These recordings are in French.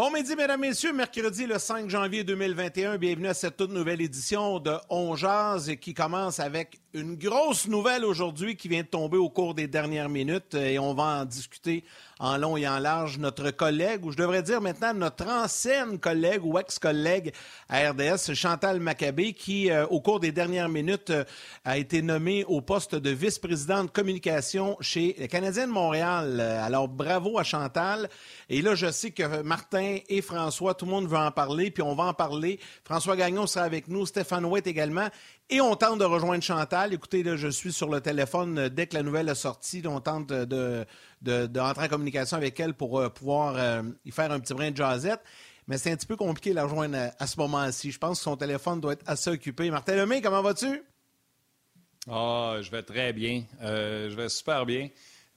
Bon midi, mesdames, messieurs. Mercredi, le 5 janvier 2021. Bienvenue à cette toute nouvelle édition de On Jazz qui commence avec une grosse nouvelle aujourd'hui qui vient de tomber au cours des dernières minutes et on va en discuter en long et en large. Notre collègue, ou je devrais dire maintenant notre ancienne collègue ou ex-collègue à RDS, Chantal Maccabé, qui, euh, au cours des dernières minutes, euh, a été nommée au poste de vice-président de communication chez les Canadiens de Montréal. Euh, alors, bravo à Chantal. Et là, je sais que Martin et François, tout le monde veut en parler, puis on va en parler. François Gagnon sera avec nous, Stéphane Ouette également. Et on tente de rejoindre Chantal. Écoutez, là, je suis sur le téléphone dès que la nouvelle est sortie. On tente de, de, en communication avec elle pour euh, pouvoir euh, y faire un petit brin de jazzette. Mais c'est un petit peu compliqué de la rejoindre à, ce moment-ci. Je pense que son téléphone doit être assez occupé. Martin Lemay, comment vas-tu? Ah, je vais très bien. je vais super bien.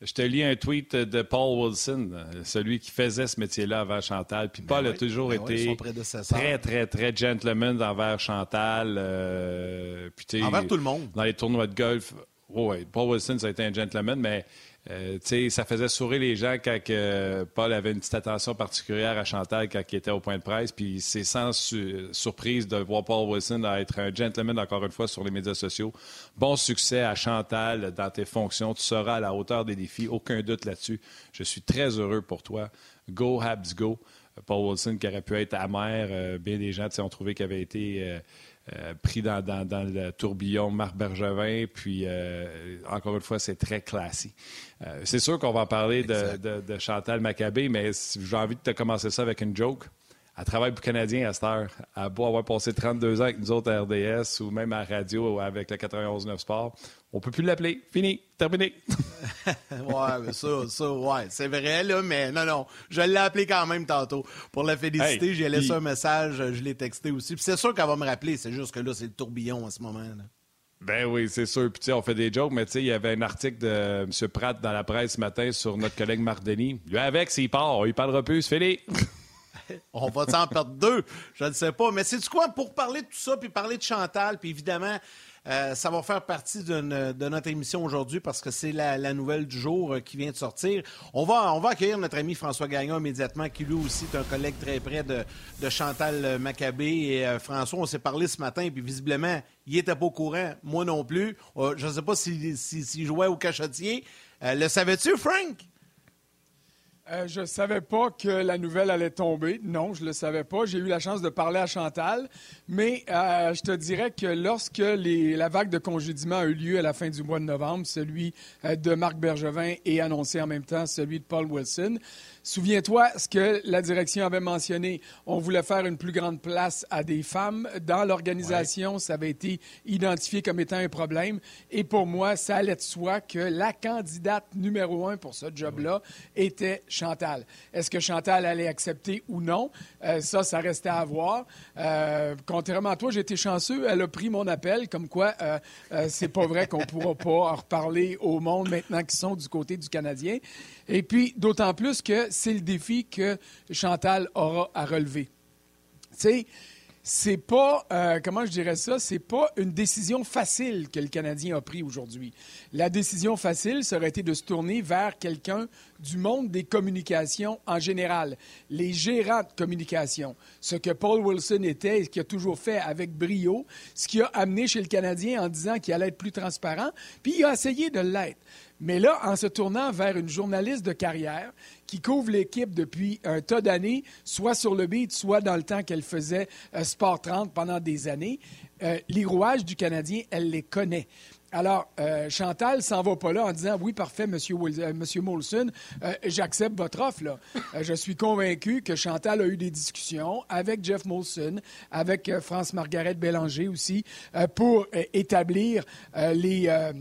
Je te lis un tweet de Paul Wilson, celui qui faisait ce métier-là avant Chantal. Puis Paul ben a toujours ben été très, très, très gentleman envers Chantal. Euh, envers tout le monde. Dans les tournois de golf. oui, Paul Wilson, ça a été un gentleman, mais euh, ça faisait sourire les gens quand Paul avait une petite attention particulière à Chantal quand il était au point de presse. Puis c'est sans surprise de voir Paul Wilson être un gentleman, encore une fois, sur les médias sociaux. Bon succès à Chantal dans tes fonctions. Tu seras à la hauteur des défis, aucun doute là-dessus. Je suis très heureux pour toi. Go, Habs, go. Paul Wilson qui aurait pu être amer. Euh, bien des gens ont trouvé qu'il avait été. Euh, pris dans, le tourbillon Marc Bergevin. Puis, euh, encore une fois, c'est très classique. Euh, c'est sûr qu'on va parler de, Chantal Maccabé, mais j'ai envie de te commencer ça avec une joke. Elle travaille pour Canadien à cette heure. Elle beau avoir passé 32 ans avec nous autres à RDS ou même à radio avec le 91.9 Sport. On peut plus l'appeler. Fini. Terminé. ouais, mais ça, ça, ouais, c'est vrai, là, mais non, non. Je l'ai appelé quand même tantôt. Pour la féliciter, j'ai laissé un message, je l'ai texté aussi. Puis c'est sûr qu'elle va me rappeler. C'est juste que là, c'est le tourbillon en ce moment. Là. Ben oui, c'est sûr. Puis, on fait des jokes, mais tu sais, il y avait un article de M. Pratt dans la presse ce matin sur notre collègue Marc Denis. Lui, avec, s'il part, il parlera plus, fini. on va s'en perdre deux? Je ne sais pas. Mais c'est du quoi? Pour parler de tout ça, puis parler de Chantal, puis évidemment, euh, ça va faire partie de notre émission aujourd'hui parce que c'est la, nouvelle du jour euh, qui vient de sortir. On va, accueillir notre ami François Gagnon immédiatement, qui lui aussi est un collègue très près de, Chantal Maccabé. Et euh, François, on s'est parlé ce matin, puis visiblement, il n'était pas au courant, moi non plus. je ne sais pas s'il si, jouait au cachotier. le savais-tu, Frank? Euh, je ne savais pas que la nouvelle allait tomber. Non, je ne le savais pas. J'ai eu la chance de parler à Chantal. Mais euh, je te dirais que lorsque la vague de congédiement a eu lieu à la fin du mois de novembre, celui euh, de Marc Bergevin et annoncé en même temps celui de Paul Wilson, Souviens-toi ce que la direction avait mentionné. On voulait faire une plus grande place à des femmes dans l'organisation. Ça avait été identifié comme étant un problème. Et pour moi, ça allait de soi que la candidate numéro un pour ce job-là était Chantal. Est-ce que Chantal allait accepter ou non? Euh, ça, ça restait à voir. Euh, contrairement à toi, j'ai été chanceux. Elle a pris mon appel, comme quoi euh, c'est pas vrai qu'on pourra pas en reparler au monde maintenant qu'ils sont du côté du Canadien. Et puis, d'autant plus que c'est le défi que Chantal aura à relever. Tu sais, c'est pas, euh, comment je dirais ça, c'est pas une décision facile que le Canadien a pris aujourd'hui. La décision facile serait été de se tourner vers quelqu'un du monde des communications en général, les gérants de communication, ce que Paul Wilson était et ce qu'il a toujours fait avec brio, ce qui a amené chez le Canadien en disant qu'il allait être plus transparent, puis il a essayé de l'être. Mais là, en se tournant vers une journaliste de carrière qui couvre l'équipe depuis un tas d'années, soit sur le beat, soit dans le temps qu'elle faisait euh, Sport 30 pendant des années, euh, les rouages du Canadien, elle les connaît. Alors, euh, Chantal s'en va pas là en disant oui, parfait, Monsieur, euh, Molson, euh, j'accepte votre offre. Là. je suis convaincu que Chantal a eu des discussions avec Jeff Molson, avec France-Margaret Bélanger aussi, pour établir les,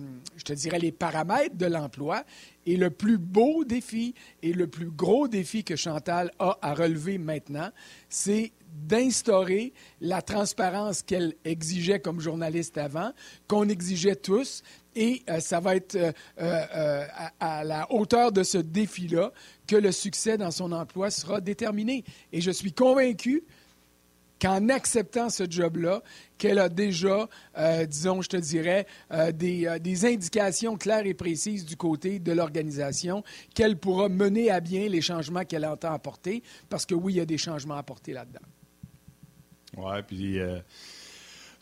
les paramètres de l'emploi. Et le plus beau défi et le plus gros défi que Chantal a à relever maintenant, c'est d'instaurer la transparence qu'elle exigeait comme journaliste avant, qu'on exigeait tous. Et euh, ça va être euh, euh, à, la hauteur de ce défi-là que le succès dans son emploi sera déterminé. Et je suis convaincu qu'en acceptant ce job-là, qu'elle a déjà, disons, je te dirais, des, des, indications claires et précises du côté de l'organisation, qu'elle pourra mener à bien les changements qu'elle entend apporter, parce que oui, il y a des changements à apporter là-dedans. Oui, puis euh,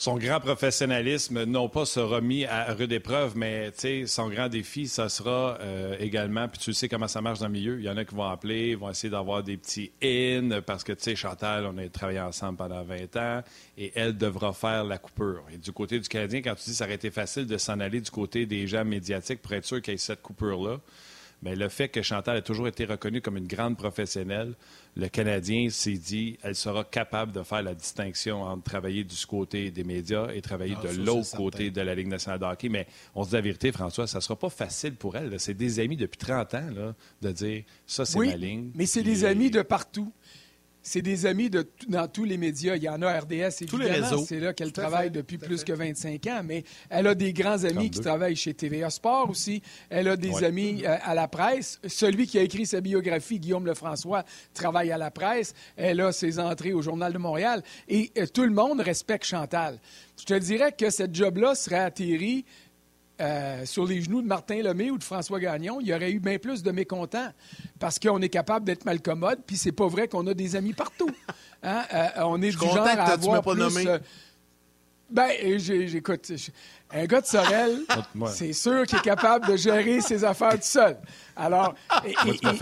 son grand professionnalisme, non pas sera mis à rude épreuve, mais son grand défi, ça sera euh, également, puis tu sais comment ça marche dans le milieu, il y en a qui vont appeler, vont essayer d'avoir des petits in, parce que, tu sais, Chantal, on a travaillé ensemble pendant 20 ans, et elle devra faire la coupure. Et du côté du Canadien, quand tu dis que ça aurait été facile de s'en aller du côté des gens médiatiques pour être sûr qu'il y ait cette coupure-là, mais le fait que Chantal ait toujours été reconnue comme une grande professionnelle, le Canadien s'est dit elle sera capable de faire la distinction entre travailler du côté des médias et travailler ah, de l'autre côté de la Ligue nationale de hockey. Mais on se dit la vérité, François, ça ne sera pas facile pour elle. C'est des amis depuis 30 ans là, de dire ça, c'est ma ligne. Mais c'est des amis de partout. C'est des amis de, dans tous les médias. Il y en a RDS, évidemment. C'est là qu'elle travaille depuis plus que 25 ans. Mais elle a des grands amis qui travaillent chez TVA Sport aussi. Elle a des amis euh, à la presse. Celui qui a écrit sa biographie, Guillaume Lefrançois, travaille à la presse. Elle a ses entrées au Journal de Montréal. Et euh, tout le monde respecte Chantal. Je te dirais que cette job-là serait atterri euh, sur les genoux de Martin Lemay ou de François Gagnon, il y aurait eu bien plus de mécontents parce qu'on est capable d'être mal commode, puis c'est pas vrai qu'on a des amis partout. Hein? Euh, on est du genre à avoir plus... Euh, ben, j'écoute, un gars de Sorel, c'est sûr qu'il est capable de gérer ses affaires tout seul. Alors,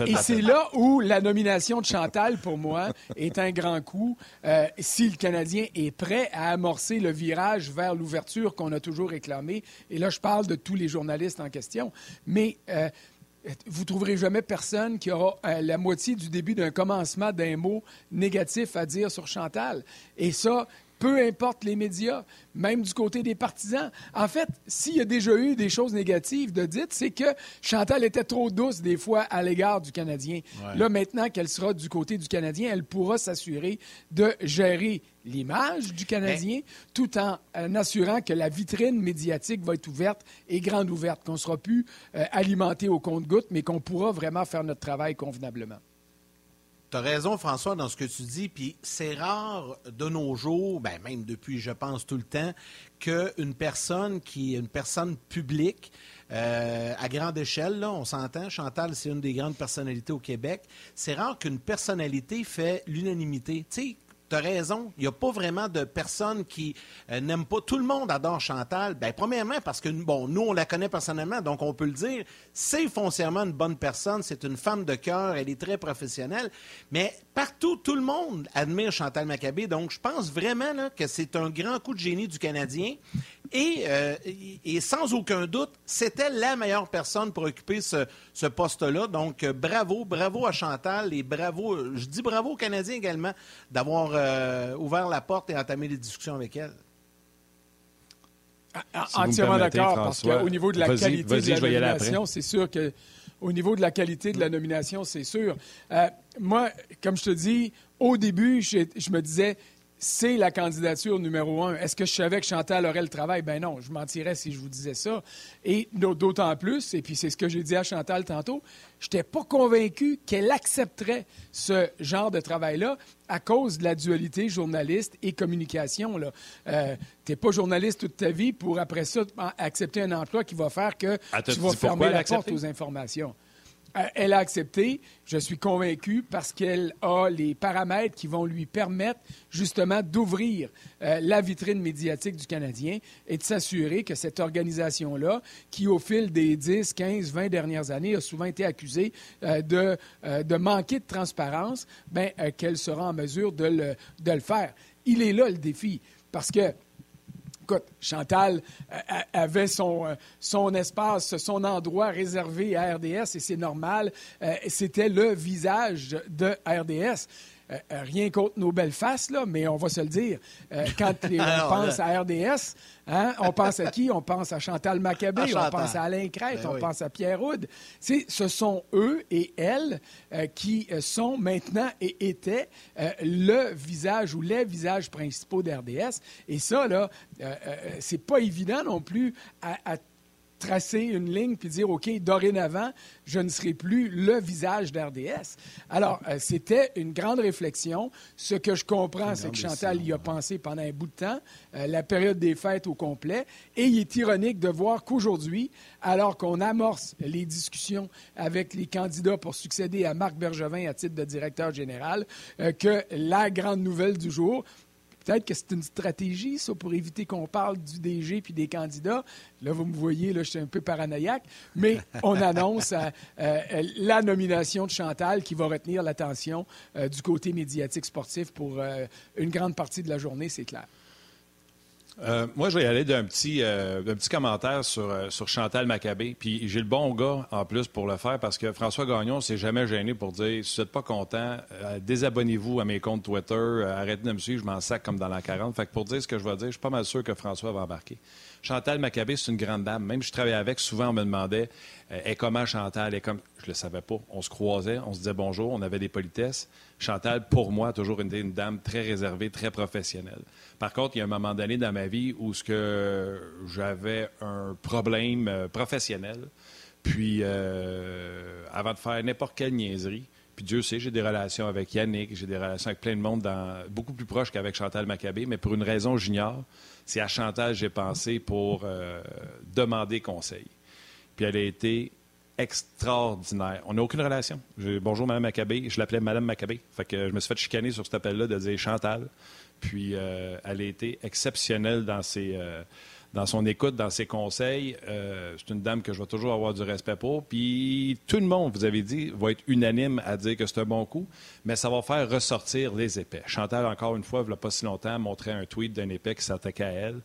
et, c'est là où la nomination de Chantal, pour moi, est un grand coup. Euh, si le Canadien est prêt à amorcer le virage vers l'ouverture qu'on a toujours réclamé, et là, je parle de tous les journalistes en question, mais euh, vous trouverez jamais personne qui aura euh, la moitié du début d'un commencement d'un mot négatif à dire sur Chantal. Et ça, peu importe les médias, même du côté des partisans. En fait, s'il y a déjà eu des choses négatives de dites, c'est que Chantal était trop douce des fois à l'égard du Canadien. Là, maintenant qu'elle sera du côté du Canadien, elle pourra s'assurer de gérer l'image du Canadien tout en, assurant que la vitrine médiatique va être ouverte et grande ouverte, qu'on ne sera plus euh, alimenté au compte-goutte, mais qu'on pourra vraiment faire notre travail convenablement. Tu as raison, François, dans ce que tu dis. Puis c'est rare de nos jours, ben même depuis, je pense, tout le temps, qu'une personne qui est une personne publique, euh, à grande échelle, on s'entend, Chantal, c'est une des grandes personnalités au Québec. C'est rare qu'une personnalité fait l'unanimité. Tu tu as raison. Il n'y a pas vraiment de personnes qui euh, n'aiment pas. Tout le monde adore Chantal. Bien, premièrement, parce que, bon, nous, on la connaît personnellement, donc on peut le dire. C'est foncièrement une bonne personne. C'est une femme de cœur. Elle est très professionnelle. Mais partout, tout le monde admire Chantal Maccabé. Donc, je pense vraiment là, que c'est un grand coup de génie du Canadien. Et, euh, et sans aucun doute, c'était la meilleure personne pour occuper ce, ce poste-là. Donc, euh, bravo, bravo à Chantal et bravo, je dis bravo aux Canadiens également d'avoir euh, ouvert la porte et entamé des discussions avec elle. Ah, ah, entièrement d'accord, parce qu'au niveau de la qualité de la nomination, c'est sûr que au niveau de la qualité de la nomination, c'est sûr. Euh, moi, comme je te dis, au début, je, je me disais, c'est la candidature numéro un. Est-ce que je savais que Chantal aurait le travail? Ben non, je mentirais si je vous disais ça. Et d'autant plus, et puis c'est ce que j'ai dit à Chantal tantôt, je n'étais pas convaincu qu'elle accepterait ce genre de travail-là à cause de la dualité journaliste et communication. Euh, tu n'es pas journaliste toute ta vie pour, après ça, accepter un emploi qui va faire que tu vas fermer la porte aux informations. Euh, elle a accepté, je suis convaincu, parce qu'elle a les paramètres qui vont lui permettre justement d'ouvrir euh, la vitrine médiatique du Canadien et de s'assurer que cette organisation-là, qui au fil des 10, 15, 20 dernières années a souvent été accusée euh, de, manquer de transparence, ben, qu'elle sera en mesure de le faire. Il est là le défi, parce que écoute, Chantal avait son, son espace, son endroit réservé à RDS et c'est normal. C'était le visage de RDS. Euh, euh, rien contre nos belles faces, là, mais on va se le dire. Euh, quand on pense à RDS, hein, on pense à qui? On pense à Chantal Maccabé, on pense à Alain Crête, ben on pense à Pierre Houd. Ce sont eux et elles qui sont maintenant et étaient le visage ou les visages principaux d'RDS. Et ça, là, c'est pas évident non plus à, à tracer une ligne puis dire, OK, dorénavant, je ne serai plus le visage d'RDS. Alors, euh, c'était une grande réflexion. Ce que je comprends, c'est que Chantal y a pensé pendant un bout de temps, euh, la période des fêtes au complet. Et il est ironique de voir qu'aujourd'hui, alors qu'on amorce les discussions avec les candidats pour succéder à Marc Bergevin à titre de directeur général, euh, que la grande nouvelle du jour, Peut-être que c'est une stratégie, ça, pour éviter qu'on parle du DG puis des candidats. Là, vous me voyez, là, je suis un peu paranoïaque, mais on annonce euh, euh, la nomination de Chantal qui va retenir l'attention euh, du côté médiatique sportif pour une grande partie de la journée, c'est clair. Euh, moi, je vais y aller d'un petit, euh, petit commentaire sur, euh, sur Chantal Maccabé. Puis j'ai le bon gars en plus pour le faire parce que François Gagnon s'est jamais gêné pour dire si vous n'êtes pas content, désabonnez-vous à mes comptes Twitter, arrêtez de me suivre, je m'en sac comme dans la 40. Fait que pour dire ce que je vais dire, je suis pas mal sûr que François va embarquer. Chantal Maccabé, c'est une grande dame. Même je travaillais avec, souvent on me demandait et comment Chantal est comme. Je le savais pas. On se croisait, on se disait bonjour, on avait des politesses. Chantal, pour moi, toujours une, une dame très réservée, très professionnelle. Par contre, il y a un moment donné dans ma vie où ce que j'avais un problème euh, professionnel. Puis, euh, avant de faire n'importe quelle niaiserie, puis Dieu sait, j'ai des relations avec Yannick, j'ai des relations avec plein de monde, dans, beaucoup plus proches qu'avec Chantal Maccabé, mais pour une raison j'ignore, c'est à Chantal j'ai pensé pour euh, demander conseil. Puis elle a été extraordinaire. On n'a aucune relation. Bonjour, Mme Maccabé. Je l'appelais Mme Maccabé. Fait que je me suis fait chicaner sur cet appel-là de dire Chantal. Puis euh, elle a été exceptionnelle dans, ses, euh, dans son écoute, dans ses conseils. Euh, c'est une dame que je vais toujours avoir du respect pour. Puis tout le monde, vous avez dit, va être unanime à dire que c'est un bon coup, mais ça va faire ressortir les épais. Chantal, encore une fois, il n'y a pas si longtemps, montrait un tweet d'un épais qui s'attaquait à elle.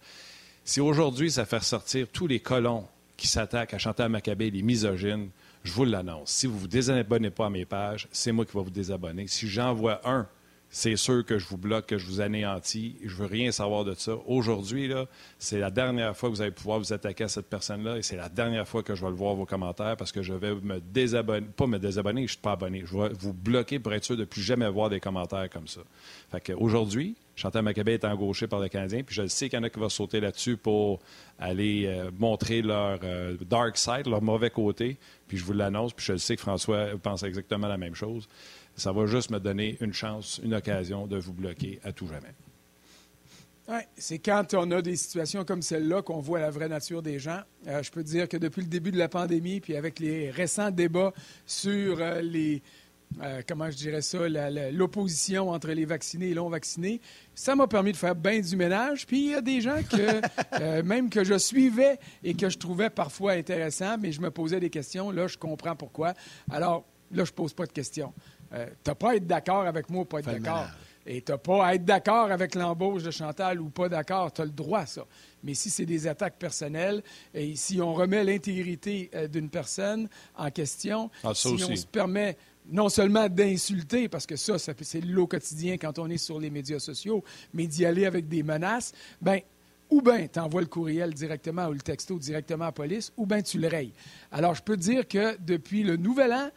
Si aujourd'hui, ça fait ressortir tous les colons qui s'attaquent à Chantal Maccabé, les misogynes, je vous l'annonce. Si vous ne vous désabonnez pas à mes pages, c'est moi qui vais vous désabonner. Si j'en vois un c'est sûr que je vous bloque, que je vous anéantis. Je veux rien savoir de ça. Aujourd'hui, c'est la dernière fois que vous allez pouvoir vous attaquer à cette personne-là et c'est la dernière fois que je vais le voir vos commentaires parce que je vais me désabonner, pas me désabonner, je ne suis pas abonné. Je vais vous bloquer pour être sûr de plus jamais voir des commentaires comme ça. Fait qu'aujourd'hui, Chantal Maccabé est engauché par le Canadien, puis je sais qu'il y en a qui vont sauter là-dessus pour aller euh, montrer leur euh, dark side, leur mauvais côté, puis je vous l'annonce, puis je sais que François pense exactement la même chose. Ça va juste me donner une chance, une occasion de vous bloquer à tout jamais. Oui, c'est quand on a des situations comme celle-là qu'on voit la vraie nature des gens. Euh, je peux dire que depuis le début de la pandémie, puis avec les récents débats sur euh, les, euh, comment je dirais ça, l'opposition entre les vaccinés et les non vaccinés, ça m'a permis de faire bien du ménage. Puis il y a des gens que, même que je suivais et que je trouvais parfois intéressants, mais je me posais des questions. Là, je comprends pourquoi. Alors, là, je pose pas de questions. Euh, tu n'as pas à être d'accord avec moi ou pas être d'accord. Et tu n'as pas à être d'accord avec l'embauche de Chantal ou pas d'accord. Tu as le droit, ça. Mais si c'est des attaques personnelles et si on remet l'intégrité euh, d'une personne en question, ah, si on se permet non seulement d'insulter, parce que ça, c'est le quotidien quand on est sur les médias sociaux, mais d'y aller avec des menaces, ben ou bien tu envoies le courriel directement ou le texto directement à la police, ou bien tu le rayes. Alors, je peux te dire que depuis le nouvel an,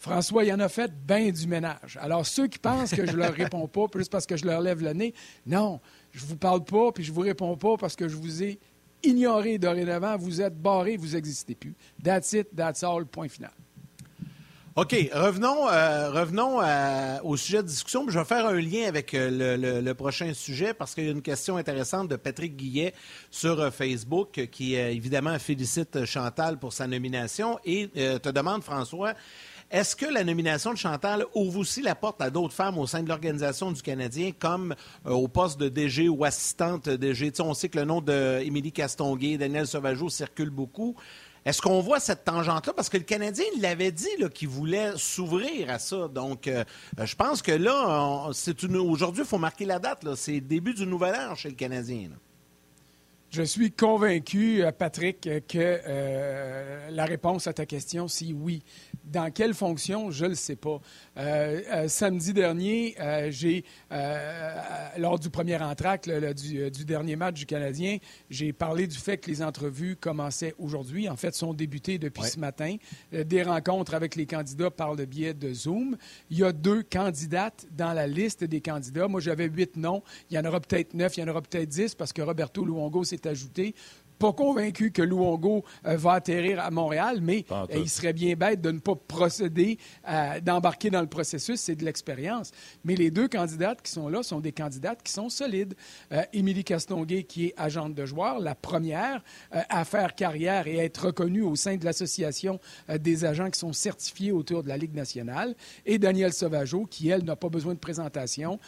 François, il en a fait bien du ménage. Alors, ceux qui pensent que je leur réponds pas juste parce que je leur lève le nez, non, je vous parle pas, puis je vous réponds pas parce que je vous ai ignoré dorénavant, vous êtes barré, vous n'existez plus. That's it, that's all, point final. OK, revenons, euh, euh, au sujet de discussion. Je vais faire un lien avec euh, le, prochain sujet parce qu'il y a une question intéressante de Patrick Guillet sur Facebook qui, évidemment, félicite Chantal pour sa nomination et te demande, François, est-ce que la nomination de Chantal ouvre aussi la porte à d'autres femmes au sein de l'organisation du Canadien, comme euh, au poste de DG ou assistante DG? on sait que le nom d'Émilie Castonguay, Daniel Sauvageau circule beaucoup. Est-ce qu'on voit cette tangente-là? Parce que le Canadien, l'avait dit qu'il voulait s'ouvrir à ça. Donc, euh, je pense que là, c'est aujourd'hui, il faut marquer la date. C'est le début du nouvel an chez le Canadien. Je suis convaincu, euh, Patrick, que euh, la réponse à ta question, c'est oui. Dans quelle fonction, je ne le sais pas. Euh, euh, samedi dernier, euh, j'ai, lors du premier entracte du, du, dernier match du Canadien, j'ai parlé du fait que les entrevues commençaient aujourd'hui. En fait, sont débutées depuis ce matin. des rencontres avec les candidats par le biais de Zoom. Il y a deux candidates dans la liste des candidats. Moi, j'avais huit noms. Il y en aura peut-être neuf, il y en aura peut-être dix parce que Roberto Luongo s'est ajouté pas convaincu que Luongo euh, va atterrir à Montréal, mais euh, il serait bien bête de ne pas procéder, d'embarquer dans le processus. C'est de l'expérience. Mais les deux candidates qui sont là sont des candidates qui sont solides. Euh, Émilie Castonguay, qui est agente de joueurs, la première à faire carrière et à être reconnue au sein de l'Association des agents qui sont certifiés autour de la Ligue nationale, et Daniel Sauvageau, qui, elle, n'a pas besoin de présentation,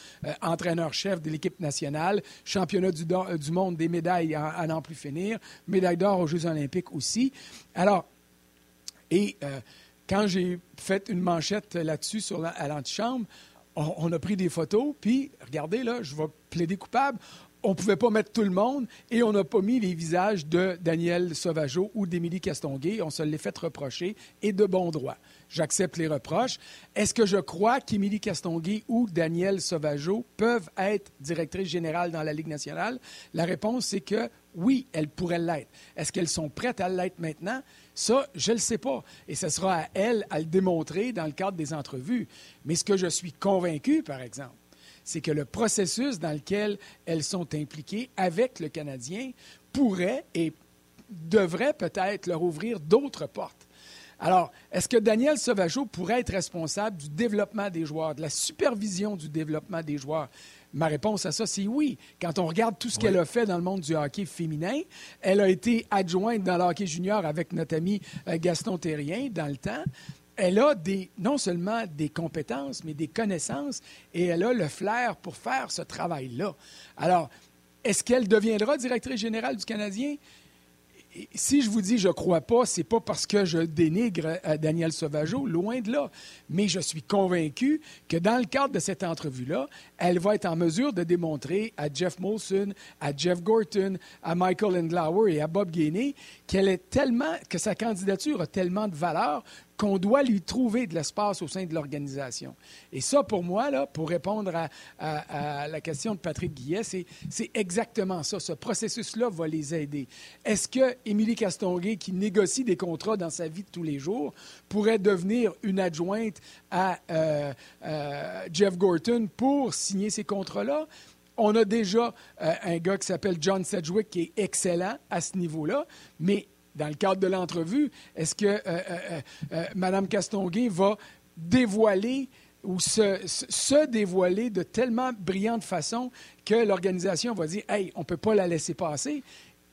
entraîneur-chef de l'équipe nationale, championnat du, du, monde des médailles à n'en plus finir, médaille d'or aux Jeux olympiques aussi. Alors, et euh, quand j'ai fait une manchette là-dessus sur la, à l'antichambre, on, a pris des photos, puis regardez, là, je vais plaider coupable. On ne pouvait pas mettre tout le monde et on n'a pas mis les visages de Daniel Sauvageau ou d'Émilie Castonguay. On se l'est fait reprocher et de bon droit j'accepte les reproches. Est-ce que je crois qu'Émilie Castonguay ou Daniel Sauvageau peuvent être directrices générales dans la Ligue nationale? La réponse, c'est que oui, elles pourraient l'être. Est-ce qu'elles sont prêtes à l'être maintenant? Ça, je ne le sais pas. Et ce sera à elles à le démontrer dans le cadre des entrevues. Mais ce que je suis convaincu, par exemple, c'est que le processus dans lequel elles sont impliquées avec le Canadien pourrait et devrait peut-être leur ouvrir d'autres portes. Alors, est-ce que Daniel Sauvageau pourrait être responsable du développement des joueurs, de la supervision du développement des joueurs? Ma réponse à ça, c'est oui. Quand on regarde tout ce qu'elle a fait dans le monde du hockey féminin, elle a été adjointe dans le hockey junior avec notre ami euh, Gaston Terrien dans le temps. Elle a des, non seulement des compétences, mais des connaissances et elle a le flair pour faire ce travail-là. Alors, est-ce qu'elle deviendra directrice générale du Canadien? Si je vous dis je crois pas, c'est pas parce que je dénigre euh, Daniel Sauvageau, loin de là. Mais je suis convaincu que dans le cadre de cette entrevue-là, elle va être en mesure de démontrer à Jeff Molson, à Jeff Gorton, à Michael Endlauer et à Bob Gainey qu'elle est tellement, que sa candidature a tellement de valeur qu'on doit lui trouver de l'espace au sein de l'organisation. Et ça, pour moi, là, pour répondre à, la question de Patrick Guillet, c'est exactement ça. Ce processus-là va les aider. Est-ce que Émilie Castonguay, qui négocie des contrats dans sa vie de tous les jours, pourrait devenir une adjointe à euh, euh, Jeff Gorton pour signer ces contrats-là? On a déjà euh, un gars qui s'appelle John Sedgwick qui est excellent à ce niveau-là, mais dans le cadre de l'entrevue, est-ce que euh, euh, euh, Mme Castonguay va dévoiler ou se, dévoiler de tellement brillante façon que l'organisation va dire Hey, on ne peut pas la laisser passer?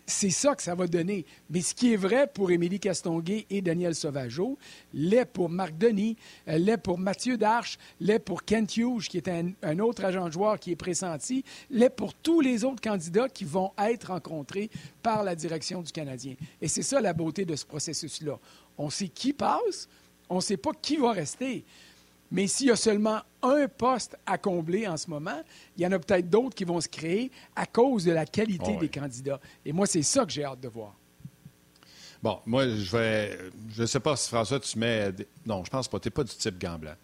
C'est ça que ça va donner. Mais ce qui est vrai pour Émilie Castonguay et Daniel Sauvageau, l'est pour Marc Denis, euh, l'est pour Mathieu Darche, l'est pour Kent Hughes, qui est un, autre agent joueur qui est pressenti, l'est pour tous les autres candidats qui vont être rencontrés par la direction du Canadien. Et c'est ça la beauté de ce processus-là. On sait qui passe, on ne sait pas qui va rester. Mais s'il y a seulement un poste à combler en ce moment, il y en a peut-être d'autres qui vont se créer à cause de la qualité des candidats. Et moi, c'est ça que j'ai hâte de voir. Bon, moi, je vais. Je ne sais pas si François, tu mets. Non, je pense pas. Tu n'es pas du type gant blanc.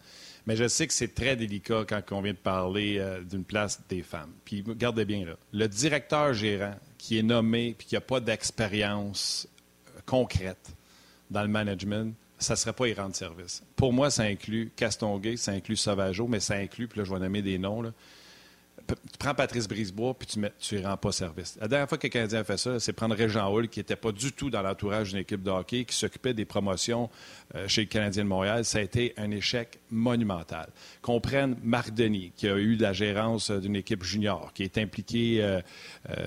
Mais je sais que c'est très délicat quand on vient de parler euh, d'une place des femmes. Puis, regardez bien là. Le directeur gérant qui est nommé puis qui n'a pas d'expérience euh, concrète dans le management, ça ne serait pas y rendre service. Pour moi, ça inclut Castonguay, ça inclut Sauvageau, mais ça inclut, puis là, je vais nommer des noms, là, tu prends Patrice Brisebois puis tu ne tu rends pas service. La dernière fois que le Canadien a fait ça, c'est prendre Régent Hull, qui n'était pas du tout dans l'entourage d'une équipe de hockey, qui s'occupait des promotions euh, chez le Canadien de Montréal. Ça a été un échec monumental. Qu'on prenne Marc Denis, qui a eu la gérance euh, d'une équipe junior, qui est impliqué euh,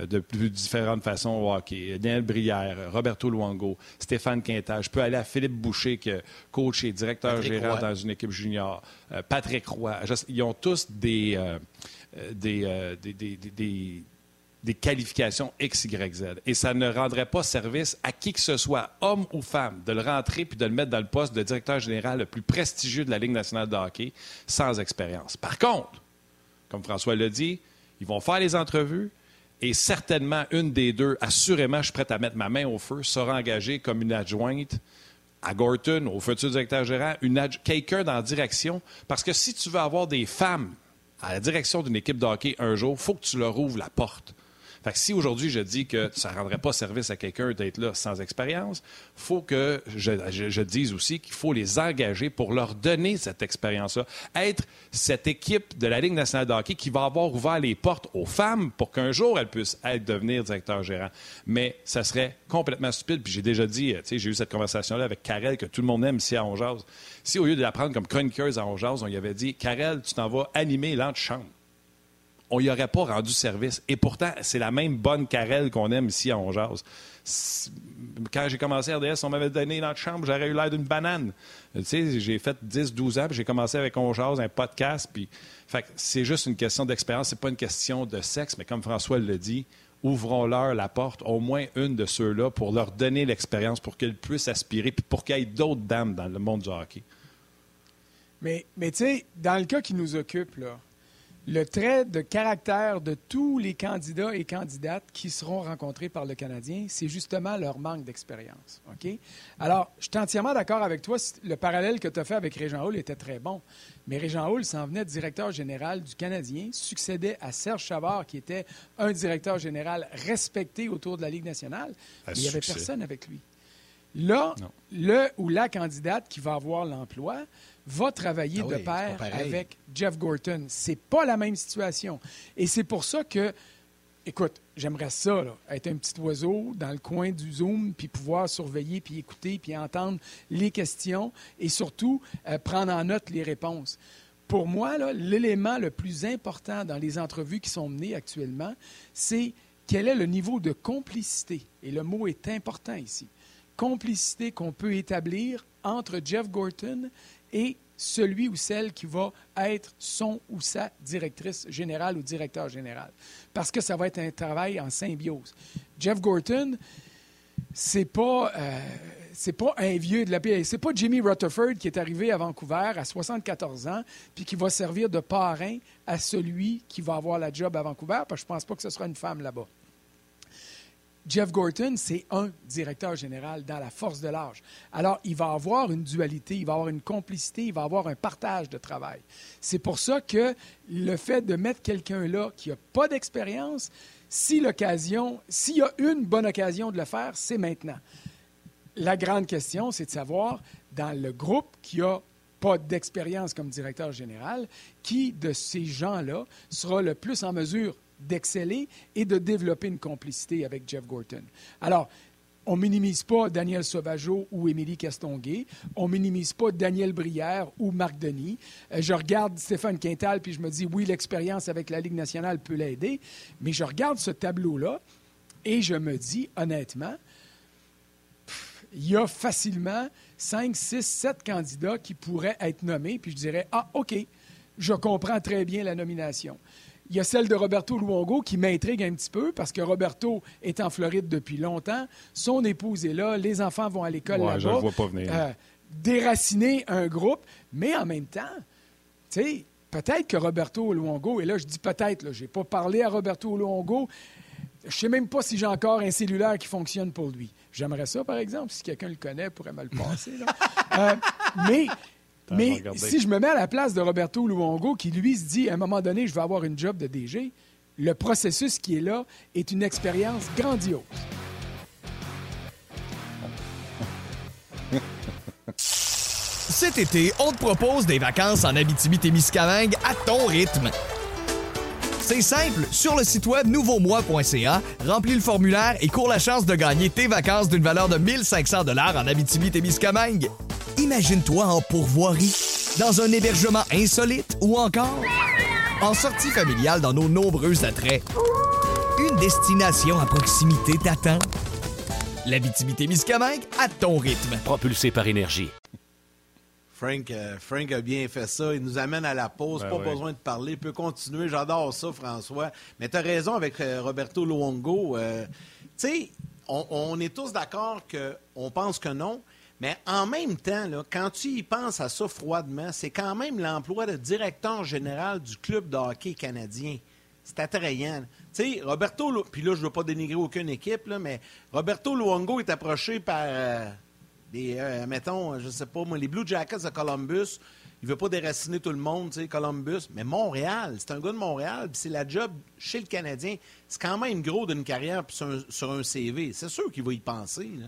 de plus différentes façons au hockey. Daniel Brière, Roberto Luongo, Stéphane Quintage. Je peux aller à Philippe Boucher, qui est coach et directeur gérant dans une équipe junior. Patrick Roy. Ils ont tous des euh, euh, des, des, des, qualifications X, Y, Z. Et ça ne rendrait pas service à qui que ce soit, homme ou femme, de le rentrer puis de le mettre dans le poste de directeur général le plus prestigieux de la Ligue nationale de hockey sans expérience. Par contre, comme François l'a dit, ils vont faire les entrevues Et certainement, une des deux, assurément, je suis prêt à mettre ma main au feu, sera engagée comme une adjointe à Gorton, au futur directeur gérant, quelqu'un dans la direction. Parce que si tu veux avoir des femmes à la direction d'une équipe de hockey un jour, il faut que tu leur ouvres la porte. Fait que si aujourd'hui je dis que ça ne rendrait pas service à quelqu'un d'être là sans expérience, il faut que je, dise aussi qu'il faut les engager pour leur donner cette expérience-là. Être cette équipe de la Ligue nationale de hockey qui va avoir ouvert les portes aux femmes pour qu'un jour elles puissent être, devenir directeur gérant. Mais ça serait complètement stupide. Puis j'ai déjà dit, tu sais, j'ai eu cette conversation-là avec Karel que tout le monde aime ici à Ongeaz. Si au lieu de la prendre comme chroniqueuse à Ongeaz, on lui avait dit, Karel, tu t'en vas animer l'antichambre on n'y aurait pas rendu service. Et pourtant, c'est la même bonne carrelle qu'on aime ici à Ongeaz. Quand j'ai commencé à RDS, on m'avait donné notre chambre, j'aurais eu l'air d'une banane. Tu sais, j'ai fait 10-12 ans, puis j'ai commencé avec Ongeaz, un podcast, puis... Fait c'est juste une question d'expérience, c'est pas une question de sexe, mais comme François le dit, ouvrons-leur la porte, au moins une de ceux-là, pour leur donner l'expérience, pour qu'ils puissent aspirer, puis pour qu'il y ait d'autres dames dans le monde du hockey. Mais, mais tu sais, dans le cas qui nous occupe, là, le trait de caractère de tous les candidats et candidates qui seront rencontrés par le Canadien, c'est justement leur manque d'expérience. OK? Alors, je suis entièrement d'accord avec toi. Le parallèle que tu as fait avec Régent Hall était très bon. Mais Régent Hall s'en venait directeur général du Canadien, succédait à Serge Chavard, qui était un directeur général respecté autour de la Ligue nationale. il n'y avait personne avec lui. Là, le ou la candidate qui va avoir l'emploi va travailler ah de pair avec Jeff Gorton. C'est pas la même situation. Et c'est pour ça que, écoute, j'aimerais ça, être un petit oiseau dans le coin du Zoom, puis pouvoir surveiller, puis écouter, puis entendre les questions et surtout euh, prendre en note les réponses. Pour moi, l'élément le plus important dans les entrevues qui sont menées actuellement, c'est quel est le niveau de complicité. Et le mot est important ici. Complicité qu'on peut établir entre Jeff Gorton et celui ou celle qui va être son ou sa directrice générale ou directeur général. Parce que ça va être un travail en symbiose. Jeff Gorton, c'est pas. Euh, c'est pas un vieux de la PA. C'est pas Jimmy Rutherford qui est arrivé à Vancouver à 74 ans puis qui va servir de parrain à celui qui va avoir la job à Vancouver, parce que je pense pas que ce sera une femme là-bas. Jeff Gorton, c'est un directeur général dans la force de l'âge. Alors, il va avoir une dualité, il va avoir une complicité, il va avoir un partage de travail. C'est pour ça que le fait de mettre quelqu'un là qui n'a pas d'expérience, si l'occasion, s'il y a une bonne occasion de le faire, c'est maintenant. La grande question, c'est de savoir, dans le groupe qui a pas d'expérience comme directeur général, qui de ces gens-là sera le plus en mesure d'exceller et de développer une complicité avec Jeff Gorton. Alors, on minimise pas Daniel Sauvageau ou Émilie Castonguay. On minimise pas Daniel Brière ou Marc Denis. Euh, je regarde Stéphane Quintal puis je me dis oui, l'expérience avec la Ligue nationale peut l'aider. Mais je regarde ce tableau-là et je me dis honnêtement, il y a facilement 5, 6, 7 candidats qui pourraient être nommés. Puis je dirais ah, OK, je comprends très bien la nomination. Il y a celle de Roberto Luongo qui m'intrigue un petit peu parce que Roberto est en Floride depuis longtemps. Son épouse est là. Les enfants vont à l'école là-bas. Je vois pas venir. Euh, déraciner un groupe. Mais en même temps, tu sais, peut-être que Roberto Luongo, et là, je dis peut-être, je n'ai pas parlé à Roberto Luongo. Je ne sais même pas si j'ai encore un cellulaire qui fonctionne pour lui. J'aimerais ça, par exemple, si quelqu'un le connaît, pourrait me le passer. Euh, mais mais si je me mets à la place de Roberto Luongo, qui lui se dit à un moment donné, je vais avoir une job de DG, le processus qui est là est une expérience grandiose. Cet été, on te propose des vacances en Abitibi-Témiscamingue à ton rythme. C'est simple, sur le site web nouveaumois.ca, remplis le formulaire et cours la chance de gagner tes vacances d'une valeur de 1500 dollars en Abitibi-Témiscamingue. Imagine-toi en pourvoirie, dans un hébergement insolite ou encore en sortie familiale dans nos nombreux attraits. Une destination à proximité t'attend. La Miscamingue à ton rythme. Propulsé par énergie. Frank, euh, Frank a bien fait ça. Il nous amène à la pause. Ben pas besoin de parler. Il peut continuer. J'adore ça, François. Mais tu as raison avec euh, Roberto Luongo. Euh, tu sais, on, on, est tous d'accord qu'on pense que non. Mais en même temps, quand tu y penses à ça froidement, c'est quand même l'emploi de directeur général du club de hockey canadien. c'est attrayant. Tu sais, Roberto, puis là, je ne veux pas dénigrer aucune équipe, là, mais Roberto Luongo est approché par euh, euh, mettons, je sais pas moi, les Blue Jackets de Columbus. Il veut pas déraciner tout le monde, tu sais, Columbus. Mais Montréal, c'est un gars de Montréal, puis c'est la job chez le Canadien. C'est quand même gros d'une carrière sur un, sur un CV. C'est sûr qu'il va y penser. Là.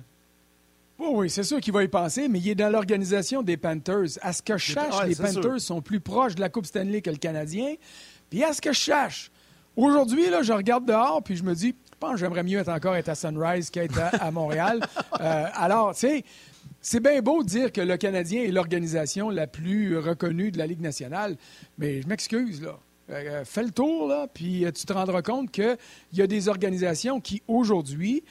Oui, c'est sûr qu'il va y penser, mais il est dans l'organisation des Panthers. À ce que je cherche, les Panthers sont plus proches de la Coupe Stanley que le Canadien. Puis à ce que je cherche, aujourd'hui, là, je regarde dehors, puis je me dis, je pense que j'aimerais mieux être encore être à Sunrise qu'être à, Montréal. Euh, alors, tu sais, c'est bien beau de dire que le Canadien est l'organisation la plus reconnue de la Ligue nationale, mais je m'excuse, là. Euh, fais le tour, là, puis tu te rendras compte qu'il y a des organisations qui, aujourd'hui,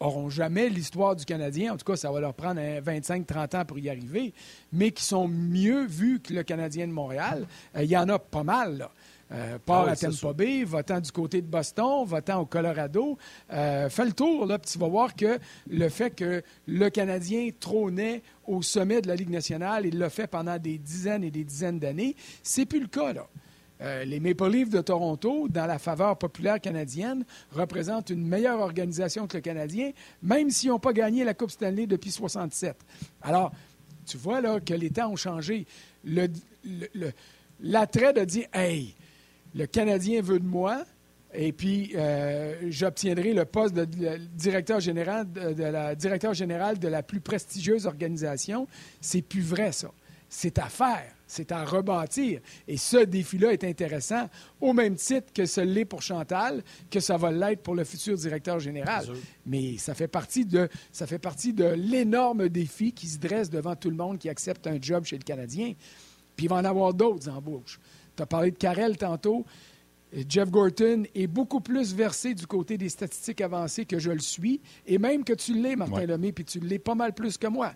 auront jamais l'histoire du Canadien. En tout cas, ça va leur prendre 25-30 ans pour y arriver, mais qui sont mieux vus que le Canadien de Montréal. Euh, il y en a pas mal, là. Euh, part ah à Tampa Bay, va-t'en du côté de Boston, va-t'en au Colorado. Euh, fais le tour, là, puis tu vas voir que le fait que le Canadien trônait au sommet de la Ligue nationale, il l'a fait pendant des dizaines et des dizaines d'années, c'est plus le cas, là. Euh, les Maple Leafs de Toronto, dans la faveur populaire canadienne, représentent une meilleure organisation que le Canadien, même s'ils n'ont pas gagné la Coupe Stanley depuis 67. Alors, tu vois là que les temps ont changé. L'attrait de dire Hey, le Canadien veut de moi, et puis euh, j'obtiendrai le poste de, directeur, général de, la, directeur général de la plus prestigieuse organisation. C'est plus vrai, ça. C'est à faire, c'est à rebâtir. Et ce défi-là est intéressant, au même titre que ce l'est pour Chantal, que ça va l'être pour le futur directeur général. Mais ça fait partie de, ça fait partie de l'énorme défi qui se dresse devant tout le monde qui accepte un job chez le Canadien. Puis il va en avoir d'autres embauches. Tu as parlé de Carell tantôt. Jeff Gorton est beaucoup plus versé du côté des statistiques avancées que je le suis, et même que tu l'es, Martin Lemay, puis tu l'es pas mal plus que moi.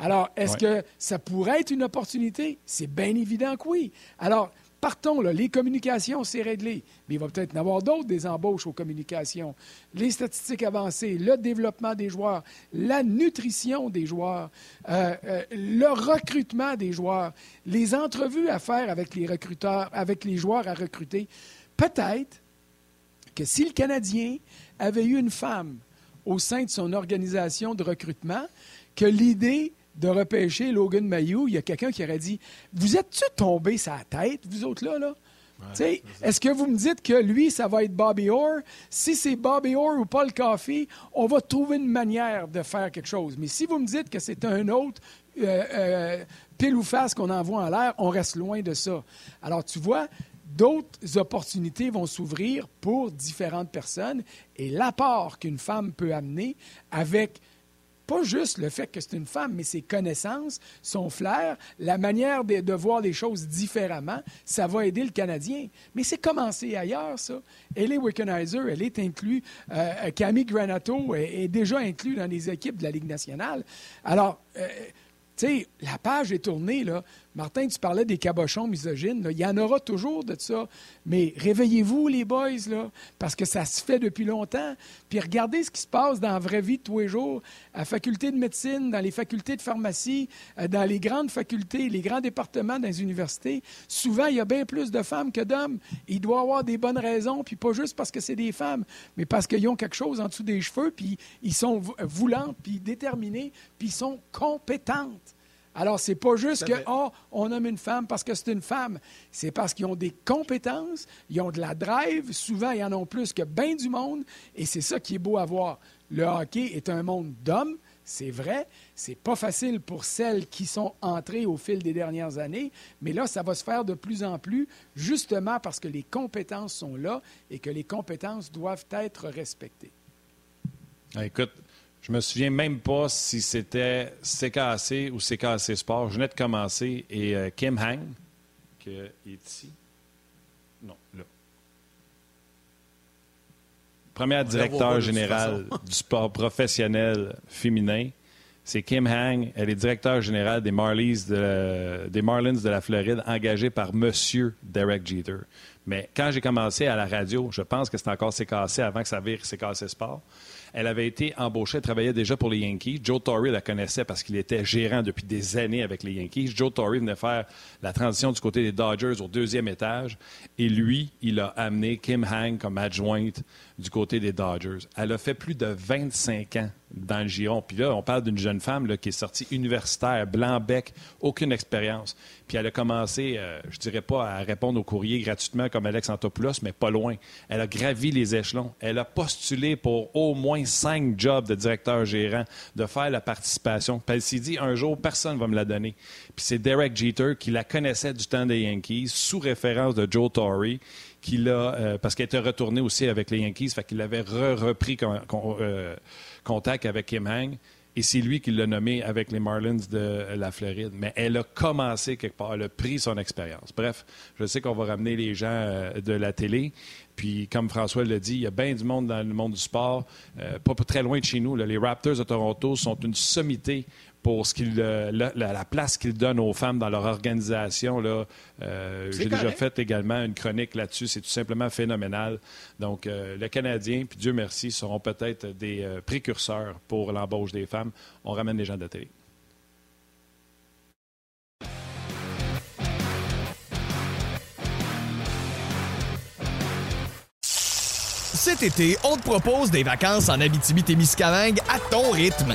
Alors, est-ce que ça pourrait être une opportunité? C'est bien évident que oui. Alors, Partons, là, les communications, c'est réglé. Mais il va peut-être y en avoir d'autres des embauches aux communications. Les statistiques avancées, le développement des joueurs, la nutrition des joueurs, euh, euh, le recrutement des joueurs, les entrevues à faire avec les recruteurs, avec les joueurs à recruter. Peut-être que si le Canadien avait eu une femme au sein de son organisation de recrutement, que l'idée de repêcher Logan Mayou, il y a quelqu'un qui aurait dit Vous êtes-tu tombé sa tête, vous autres là? là? Est-ce que vous me dites que lui, ça va être Bobby Orr? Si c'est Bobby Orr ou Paul Coffey, on va trouver une manière de faire quelque chose. Mais si vous me dites que c'est un autre euh, euh, pile ou face qu'on envoie en l'air, on reste loin de ça. Alors, tu vois, d'autres opportunités vont s'ouvrir pour différentes personnes et l'apport qu'une femme peut amener avec pas juste le fait que c'est une femme, mais ses connaissances, son flair, la manière de, voir les choses différemment, ça va aider le Canadien. Mais c'est commencé ailleurs, ça. Ellie Wickenheiser, elle est inclue. Euh, Camille Granato est, déjà inclus dans les équipes de la Ligue nationale. Alors, euh, tu sais, la page est tournée, là. Martin, tu parlais des cabochons misogynes. Il y en aura toujours de ça. Mais réveillez-vous, les boys, là, parce que ça se fait depuis longtemps. Puis regardez ce qui se passe dans la vraie vie de tous les jours, à la faculté de médecine, dans les facultés de pharmacie, euh, dans les grandes facultés, les grands départements dans les universités. Souvent, il y a bien plus de femmes que d'hommes. Il doit avoir des bonnes raisons, puis pas juste parce que c'est des femmes, mais parce qu'ils ont quelque chose en dessous des cheveux, puis ils sont voulants, puis déterminés, puis ils sont compétentes. Alors, c'est pas juste que, oh, on nomme une femme parce que c'est une femme. C'est parce qu'ils ont des compétences, ils ont de la drive. Souvent, ils en ont plus que bien du monde. Et c'est ça qui est beau à voir. Le hockey est un monde d'hommes, c'est vrai. C'est pas facile pour celles qui sont entrées au fil des dernières années. Mais là, ça va se faire de plus en plus, justement parce que les compétences sont là et que les compétences doivent être respectées. Ah, écoute, je me souviens même pas si c'était CKC ou CKC Sport. Je venais de commencer et euh, Kim Hang, qui est ici. Non, là. Première directeur générale du sport professionnel féminin, c'est Kim Hang. Elle est directeur générale des Marlies de, des Marlins de la Floride, engagée par Monsieur Derek Jeter. Mais quand j'ai commencé à la radio, je pense que c'était encore CKC avant que ça vire CKC Sport. Elle avait été embauchée, elle travaillait déjà pour les Yankees. Joe Torre la connaissait parce qu'il était gérant depuis des années avec les Yankees. Joe Torre venait faire la transition du côté des Dodgers au deuxième étage. Et lui, il a amené Kim Hang comme adjointe du côté des Dodgers. Elle a fait plus de 25 ans dans le giron. Puis là, on parle d'une jeune femme qui est sortie universitaire, blanc-bec, aucune expérience. Puis elle a commencé, euh, je dirais pas à répondre aux courriers gratuitement comme Alex Antopoulos, mais pas loin. Elle a gravi les échelons. Elle a postulé pour au moins cinq jobs de directeur gérant, de faire la participation. Puis elle s'est dit, un jour, personne ne va me la donner. Puis c'est Derek Jeter qui la connaissait du temps des Yankees, sous référence de Joe Torre, euh, parce qu'elle était retournée aussi avec les Yankees, fait qu'il avait repris euh, contact avec Kim Hang. Et c'est lui qui l'a nommé avec les Marlins de la Floride. Mais elle a commencé quelque part, elle a pris son expérience. Bref, je sais qu'on va ramener les gens euh, de la télé. Puis, comme François l'a dit, il y a bien du monde dans le monde du sport, pas, très loin de chez nous. Les Raptors de Toronto sont une sommité pour ce qu'il, euh, la, place qu'ils donnent aux femmes dans leur organisation. Là, euh, j'ai déjà fait également une chronique là-dessus. C'est tout simplement phénoménal. Donc, euh, le Canadien, puis Dieu merci, seront peut-être des précurseurs pour l'embauche des femmes. On ramène les gens de la télé. Cet été, on te propose des vacances en Abitibi-Témiscamingue à ton rythme.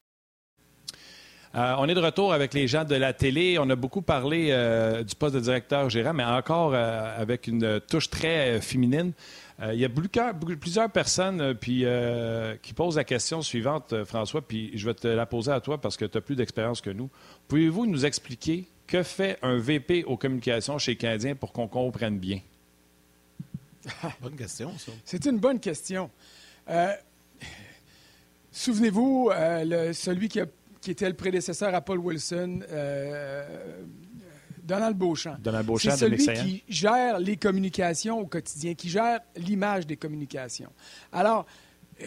Euh, on est de retour avec les gens de la télé. On a beaucoup parlé euh, du poste de directeur gérant, mais encore euh, avec une touche très féminine. Il y a plusieurs personnes puis, qui posent la question suivante, François, puis je vais te la poser à toi parce que tu as plus d'expérience que nous. Pouvez-vous nous expliquer que fait un VP aux communications chez Canadien pour qu'on comprenne bien? bonne question, ça. C'est une bonne question. Souvenez-vous, celui qui a qui était le prédécesseur à Paul Wilson, euh, Donald Beauchamp. Donald Beauchamp, C'est celui qui gère les communications au quotidien, qui gère l'image des communications. Alors, euh,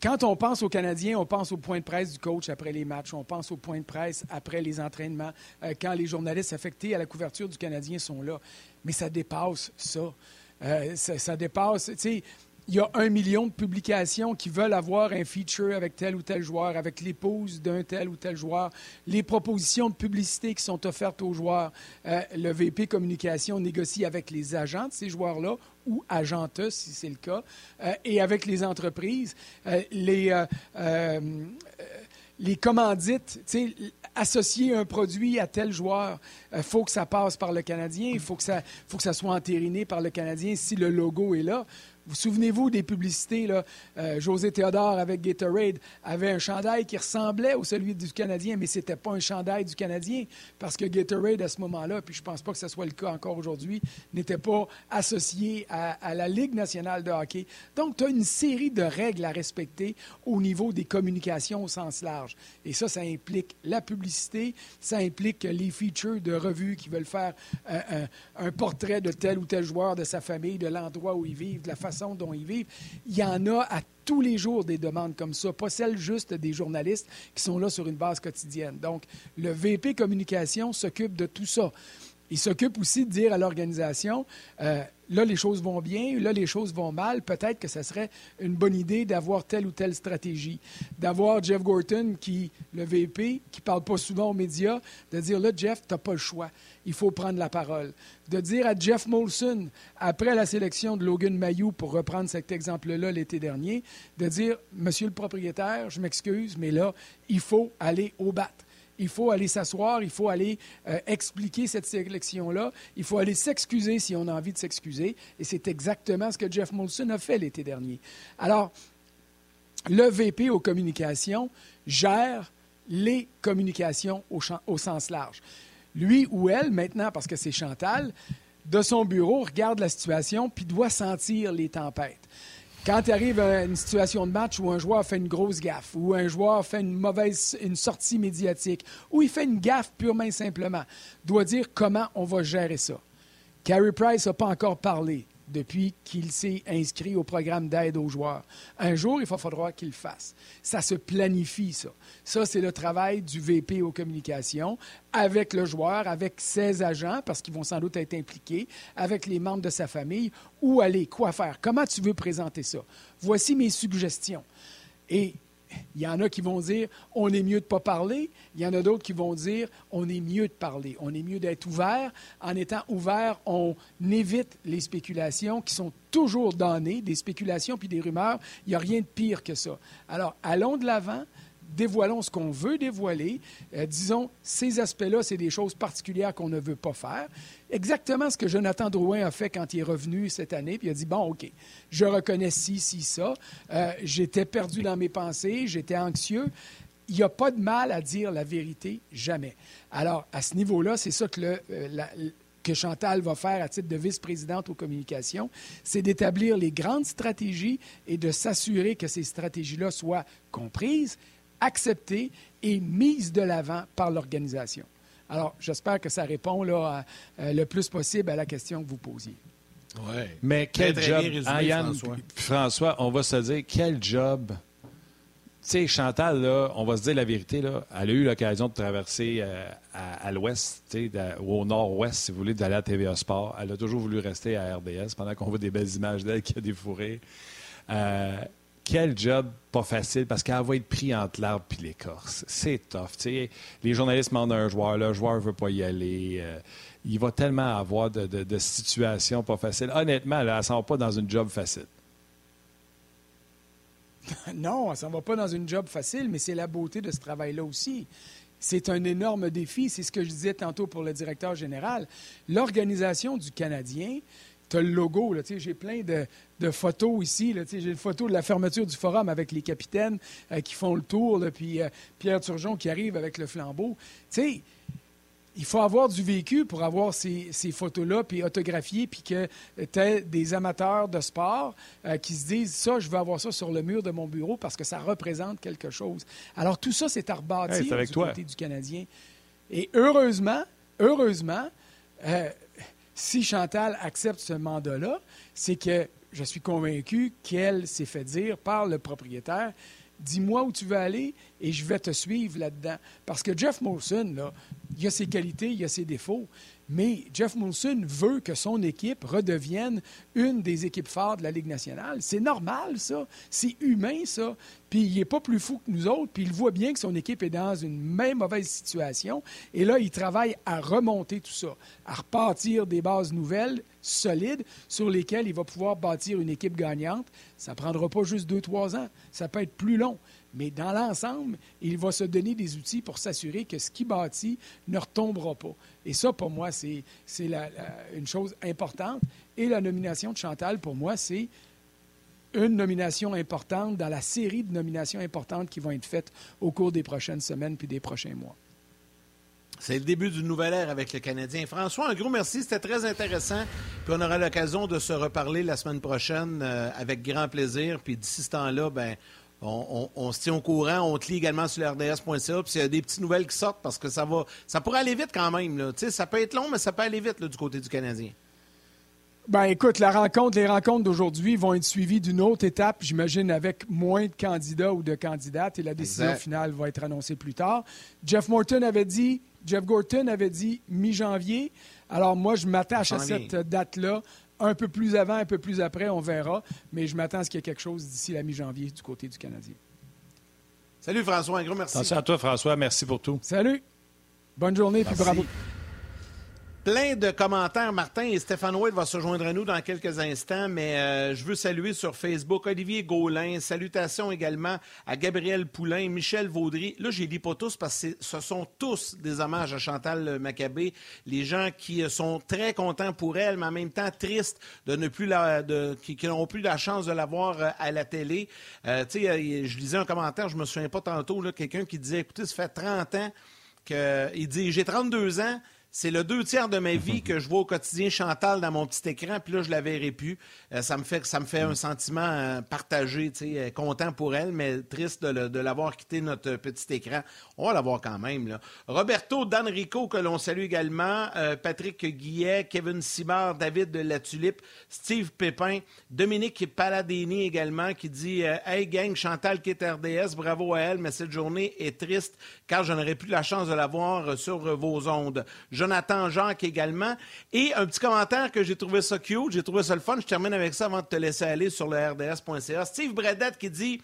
quand on pense aux Canadiens, on pense au point de presse du coach après les matchs, on pense au point de presse après les entraînements, euh, quand les journalistes affectés à la couverture du Canadien sont là. Mais ça dépasse ça. ça, ça, dépasse, tu sais, il y a un million de publications qui veulent avoir un feature avec tel ou tel joueur, avec l'épouse d'un tel ou tel joueur, les propositions de publicité qui sont offertes aux joueurs. Euh, le VP Communication négocie avec les agents de ces joueurs-là ou agentes, si c'est le cas, euh, et avec les entreprises. Euh, les, les commandites, associer un produit à tel joueur, il faut que ça passe par le Canadien, il faut, faut que ça soit entériné par le Canadien si le logo est là. Vous souvenez-vous des publicités, là, euh, José Théodore avec Gatorade avait un chandail qui ressemblait au celui du Canadien, mais ce n'était pas un chandail du Canadien, parce que Gatorade, à ce moment-là, puis je ne pense pas que ce soit le cas encore aujourd'hui, n'était pas associé à, la Ligue nationale de hockey. Donc, tu as une série de règles à respecter au niveau des communications au sens large. Et ça, ça implique la publicité, ça implique les features de revues qui veulent faire euh, un, portrait de tel ou tel joueur, de sa famille, de l'endroit où il vit, de la façon dont ils vivent. Il y en a à tous les jours des demandes comme ça, pas celles juste des journalistes qui sont là sur une base quotidienne. Donc, le VP Communication s'occupe de tout ça. Il s'occupe aussi de dire à l'organisation, euh, là les choses vont bien, là les choses vont mal, peut-être que ce serait une bonne idée d'avoir telle ou telle stratégie. D'avoir Jeff Gorton, qui, le VP, qui ne parle pas souvent aux médias, de dire, là Jeff, tu n'as pas le choix il faut prendre la parole. De dire à Jeff Molson, après la sélection de Logan Mayou, pour reprendre cet exemple-là l'été dernier, de dire, Monsieur le propriétaire, je m'excuse, mais là, il faut aller au bat. Il faut aller s'asseoir, il faut aller euh, expliquer cette sélection-là, il faut aller s'excuser si on a envie de s'excuser. Et c'est exactement ce que Jeff Molson a fait l'été dernier. Alors, le VP aux communications gère les communications au, au sens large lui ou elle, maintenant, parce que c'est Chantal, de son bureau, regarde la situation puis doit sentir les tempêtes. Quand tu arrives à une situation de match où un joueur fait une grosse gaffe, ou un joueur fait une mauvaise une sortie médiatique, ou il fait une gaffe purement et simplement, doit dire comment on va gérer ça. Carey Price n'a pas encore parlé depuis qu'il s'est inscrit au programme d'aide aux joueurs. Un jour, il falloir qu'il le fasse. Ça se planifie, ça. Ça, c'est le travail du VP aux communications avec le joueur, avec ses agents, parce qu'ils vont sans doute être impliqués, avec les membres de sa famille. Où aller? Quoi faire? Comment tu veux présenter ça? Voici mes suggestions. Et il y en a qui vont dire on est mieux de ne pas parler. Il y en a d'autres qui vont dire on est mieux de parler. On est mieux d'être ouvert. En étant ouvert, on évite les spéculations qui sont toujours données, des spéculations puis des rumeurs. Il n'y a rien de pire que ça. Alors, allons de l'avant dévoilons ce qu'on veut dévoiler. Euh, disons, ces aspects-là, c'est des choses particulières qu'on ne veut pas faire. Exactement ce que Jonathan Drouin a fait quand il est revenu cette année, puis il a dit, bon, OK, je reconnais ci, ci, ça. Euh, j'étais perdu dans mes pensées, j'étais anxieux. Il n'y a pas de mal à dire la vérité, jamais. Alors, à ce niveau-là, c'est ça que euh, que Chantal va faire à titre de vice-présidente aux communications, c'est d'établir les grandes stratégies et de s'assurer que ces stratégies-là soient comprises acceptée et mise de l'avant par l'organisation. Alors, j'espère que ça répond là, euh, le plus possible à la question que vous posiez. Oui. Mais quel job, hein, François. on va se dire, quel job? Tu sais, Chantal, là, on va se dire la vérité, là, elle a eu l'occasion de traverser euh, à, l'ouest, ou au nord-ouest, si vous voulez, d'aller à TVA Sport. Elle a toujours voulu rester à RDS pendant qu'on voit des belles images d'elle qui a des fourrés. Euh, quel job pas facile parce qu'elle va être pris entre l'arbre et l'écorce. C'est tough. Les journalistes demandent un joueur, le joueur ne veut pas y aller. Euh, il va tellement avoir de, situations pas faciles. Honnêtement, elle ne s'en va pas dans une job facile. Non, elle ne s'en va pas dans une job facile, mais c'est la beauté de ce travail-là aussi. C'est un énorme défi. C'est ce que je disais tantôt pour le directeur général. L'organisation du Canadien, tu as le logo. J'ai plein de, photos ici. J'ai une photo de la fermeture du forum avec les capitaines euh, qui font le tour, puis euh, Pierre Turgeon qui arrive avec le flambeau. il faut avoir du vécu pour avoir ces, photos-là, puis autographier, puis que tu aies des amateurs de sport euh, qui se disent ça, je veux avoir ça sur le mur de mon bureau parce que ça représente quelque chose. Alors tout ça, c'est à rebâtir du côté du Canadien. Et heureusement, heureusement, si Chantal accepte ce mandat-là, c'est que je suis convaincu qu'elle s'est fait dire par le propriétaire dis-moi où tu veux aller et je vais te suivre là-dedans. Parce que Jeff Molson, il a ses qualités, il a ses défauts, mais Jeff Molson veut que son équipe redevienne une des équipes phares de la Ligue nationale. C'est normal, ça. C'est humain, ça. Puis il n'est pas plus fou que nous autres, puis il voit bien que son équipe est dans une même mauvaise situation. Et là, il travaille à remonter tout ça, à repartir des bases nouvelles, solides, sur lesquelles il va pouvoir bâtir une équipe gagnante. Ça ne prendra pas juste deux, trois ans. Ça peut être plus long. Mais dans l'ensemble, il va se donner des outils pour s'assurer que ce qu'il bâtit ne retombera pas. Et ça, pour moi, c'est une chose importante. Et la nomination de Chantal, pour moi, c'est une nomination importante dans la série de nominations importantes qui vont être faites au cours des prochaines semaines puis des prochains mois. C'est le début d'une nouvelle ère avec le Canadien. François, un gros merci, c'était très intéressant. Puis on aura l'occasion de se reparler la semaine prochaine euh, avec grand plaisir. Puis d'ici ce temps-là, ben, on, se tient au courant. On te lit également sur rds.ca. Puis il y a des petites nouvelles qui sortent parce que ça va, ça pourrait aller vite quand même. Là. Ça peut être long, mais ça peut aller vite du côté du Canadien. Ben écoute, la rencontre, les rencontres d'aujourd'hui vont être suivies d'une autre étape, j'imagine, avec moins de candidats ou de candidates, et la décision finale va être annoncée plus tard. Jeff Morton avait dit, Jeff Gorton avait dit mi-janvier. Alors moi, je m'attache à cette date-là un peu plus avant, un peu plus après, on verra. Mais je m'attends à ce qu'il y ait quelque chose d'ici la mi-janvier du côté du Canadien. Salut François, un gros merci. Merci à toi François, merci pour tout. Salut. Bonne journée, et puis bravo. Plein de commentaires, Martin, et Stéphane White va se joindre à nous dans quelques instants, mais euh, je veux saluer sur Facebook Olivier Gaulin, salutations également à Gabriel Poulain, Michel Vaudry. Là, je les lis pas tous parce que ce sont tous des hommages à Chantal Maccabé, les gens qui sont très contents pour elle, mais en même temps tristes de ne plus la, de, qui, n'ont plus la chance de la voir euh, à la télé. Euh, tu sais, je lisais un commentaire, je me souviens pas tantôt, quelqu'un qui disait, écoutez, ça fait 30 ans que, il dit, j'ai 32 ans, c'est le deux tiers de ma vie que je vois au quotidien Chantal dans mon petit écran, puis là, je la verrai plus. Euh, ça, me fait, un sentiment euh, partagé, euh, content pour elle, mais triste de, l'avoir quitté notre petit écran. On va l'avoir quand même. Roberto Danrico, que l'on salue également, Patrick Guillet, Kevin Simard, David de la Tulipe, Steve Pépin, Dominique Paladini également, qui dit Hey gang, Chantal quitte RDS, bravo à elle, mais cette journée est triste car je n'aurai plus la chance de la voir sur vos ondes. Jonathan Jacques également. Et un petit commentaire que j'ai trouvé ça cute, j'ai trouvé ça le fun. Je termine avec ça avant de te laisser aller sur le RDS.ca. Steve Bredette qui dit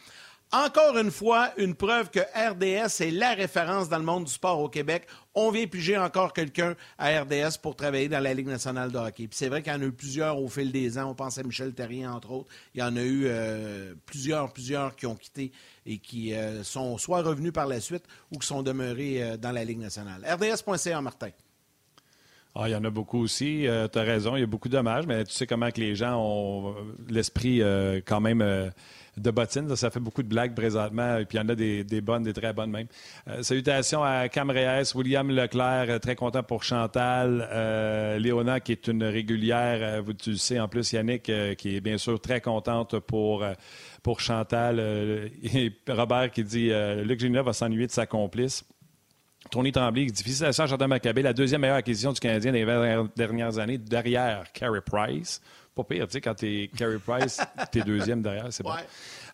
encore une fois, une preuve que RDS est la référence dans le monde du sport au Québec. On vient piger encore quelqu'un à RDS pour travailler dans la Ligue nationale de hockey. Puis c'est vrai qu'il y en a eu plusieurs au fil des ans. On pense à Michel Terrien, entre autres. Il y en a eu euh, plusieurs, plusieurs qui ont quitté et qui euh, sont soit revenus par la suite ou qui sont demeurés euh, dans la Ligue nationale. RDS.ca, Martin. Ah, il y en a beaucoup aussi. Euh, tu as raison, il y a beaucoup d'hommages, mais tu sais comment que les gens ont l'esprit euh, quand même euh, de bottine. Ça fait beaucoup de blagues présentement, et puis il y en a des, bonnes, des très bonnes même. salutations à Cam Reyes, William Leclerc, très content pour Chantal, Léona qui est une régulière, vous tu le sais en plus, Yannick qui est bien sûr très contente pour, pour Chantal, et Robert qui dit Luc Gina va s'ennuyer de sa complice. Tony Tremblay, difficile à Chantal Maccabé, la deuxième meilleure acquisition du Canadien des 20 dernières années, derrière Carey Price. Pas pire, tu sais, quand t'es Carey Price, t'es deuxième derrière, c'est bon.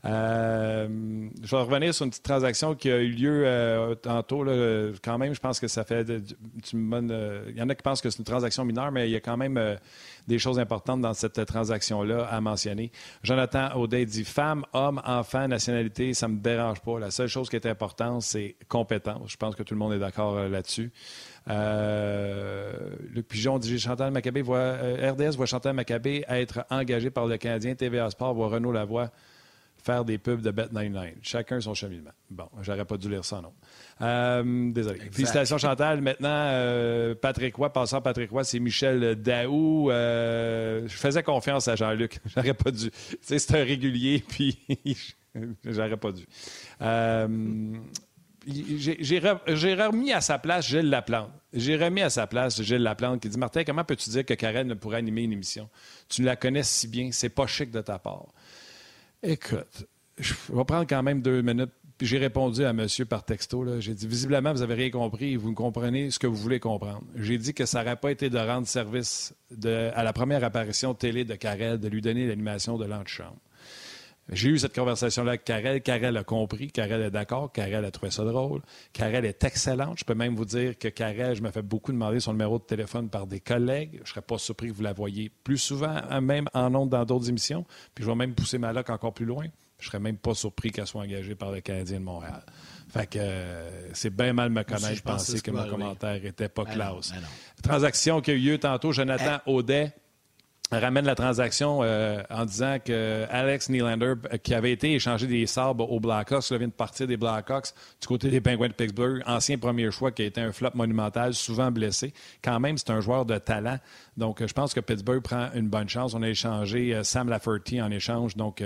Euh, je vais revenir sur une petite transaction qui a eu lieu euh, tantôt. Là, quand même, je pense que ça fait. Euh, il y en a qui pensent que c'est une transaction mineure, mais il y a quand même des choses importantes dans cette transaction-là à mentionner. Jonathan Audet dit femme, homme, enfant, nationalité, ça ne me dérange pas. La seule chose qui est importante, c'est compétence. Je pense que tout le monde est d'accord là-dessus. le pigeon dit Chantal Maccabé voit, RDS voit Chantal Maccabé être engagé par le Canadien. TVA Sport voit Renault Lavoie faire des pubs de Bet99. Chacun son cheminement. Bon, j'aurais pas dû lire ça, non. Euh, désolé. Félicitations, Chantal. Maintenant, euh, Patrick Roy, passant Patrick Roy, c'est Michel Daou. Euh, je faisais confiance à Jean-Luc. J'aurais pas dû. Tu sais, c'est un régulier, puis j'aurais pas dû. j'ai remis à sa place Gilles Laplante. J'ai remis à sa place Gilles Laplante qui dit Martin, comment peux-tu dire que Karen ne pourrait animer une émission? Tu la connais si bien, c'est pas chic de ta part. Écoute, je vais prendre quand même deux minutes. J'ai répondu à monsieur par texto. J'ai dit visiblement, vous n'avez rien compris et vous comprenez ce que vous voulez comprendre. J'ai dit que ça n'aurait pas été de rendre service à la première apparition télé de Carrel, de lui donner l'animation de l'antichambre. J'ai eu cette conversation-là avec Karel. Karel a compris. Karel est d'accord. Karel a trouvé ça drôle. Karel est excellente. Je peux même vous dire que Karel, je me fais beaucoup demander son numéro de téléphone par des collègues. Je ne serais pas surpris que vous la voyez plus souvent, hein, même en ondes dans d'autres émissions. Puis je vais même pousser ma loque encore plus loin. Je ne serais même pas surpris qu'elle soit engagée par le Canadien de Montréal. Fait que euh, c'est bien mal me connaître. Je pensais que mon commentaire n'était pas ben classe. Ben Transaction qui a eu lieu tantôt, Jonathan eh. Audet ramène la transaction euh, en disant que Alex Nylander, euh, qui avait été échangé des sabres aux Blackhawks, vient de partir des Blackhawks du côté des Penguins de Pittsburgh, ancien premier choix qui a été un flop monumental, souvent blessé. Quand même, c'est un joueur de talent. Donc, euh, je pense que Pittsburgh prend une bonne chance. On a échangé Sam Lafferty en échange, donc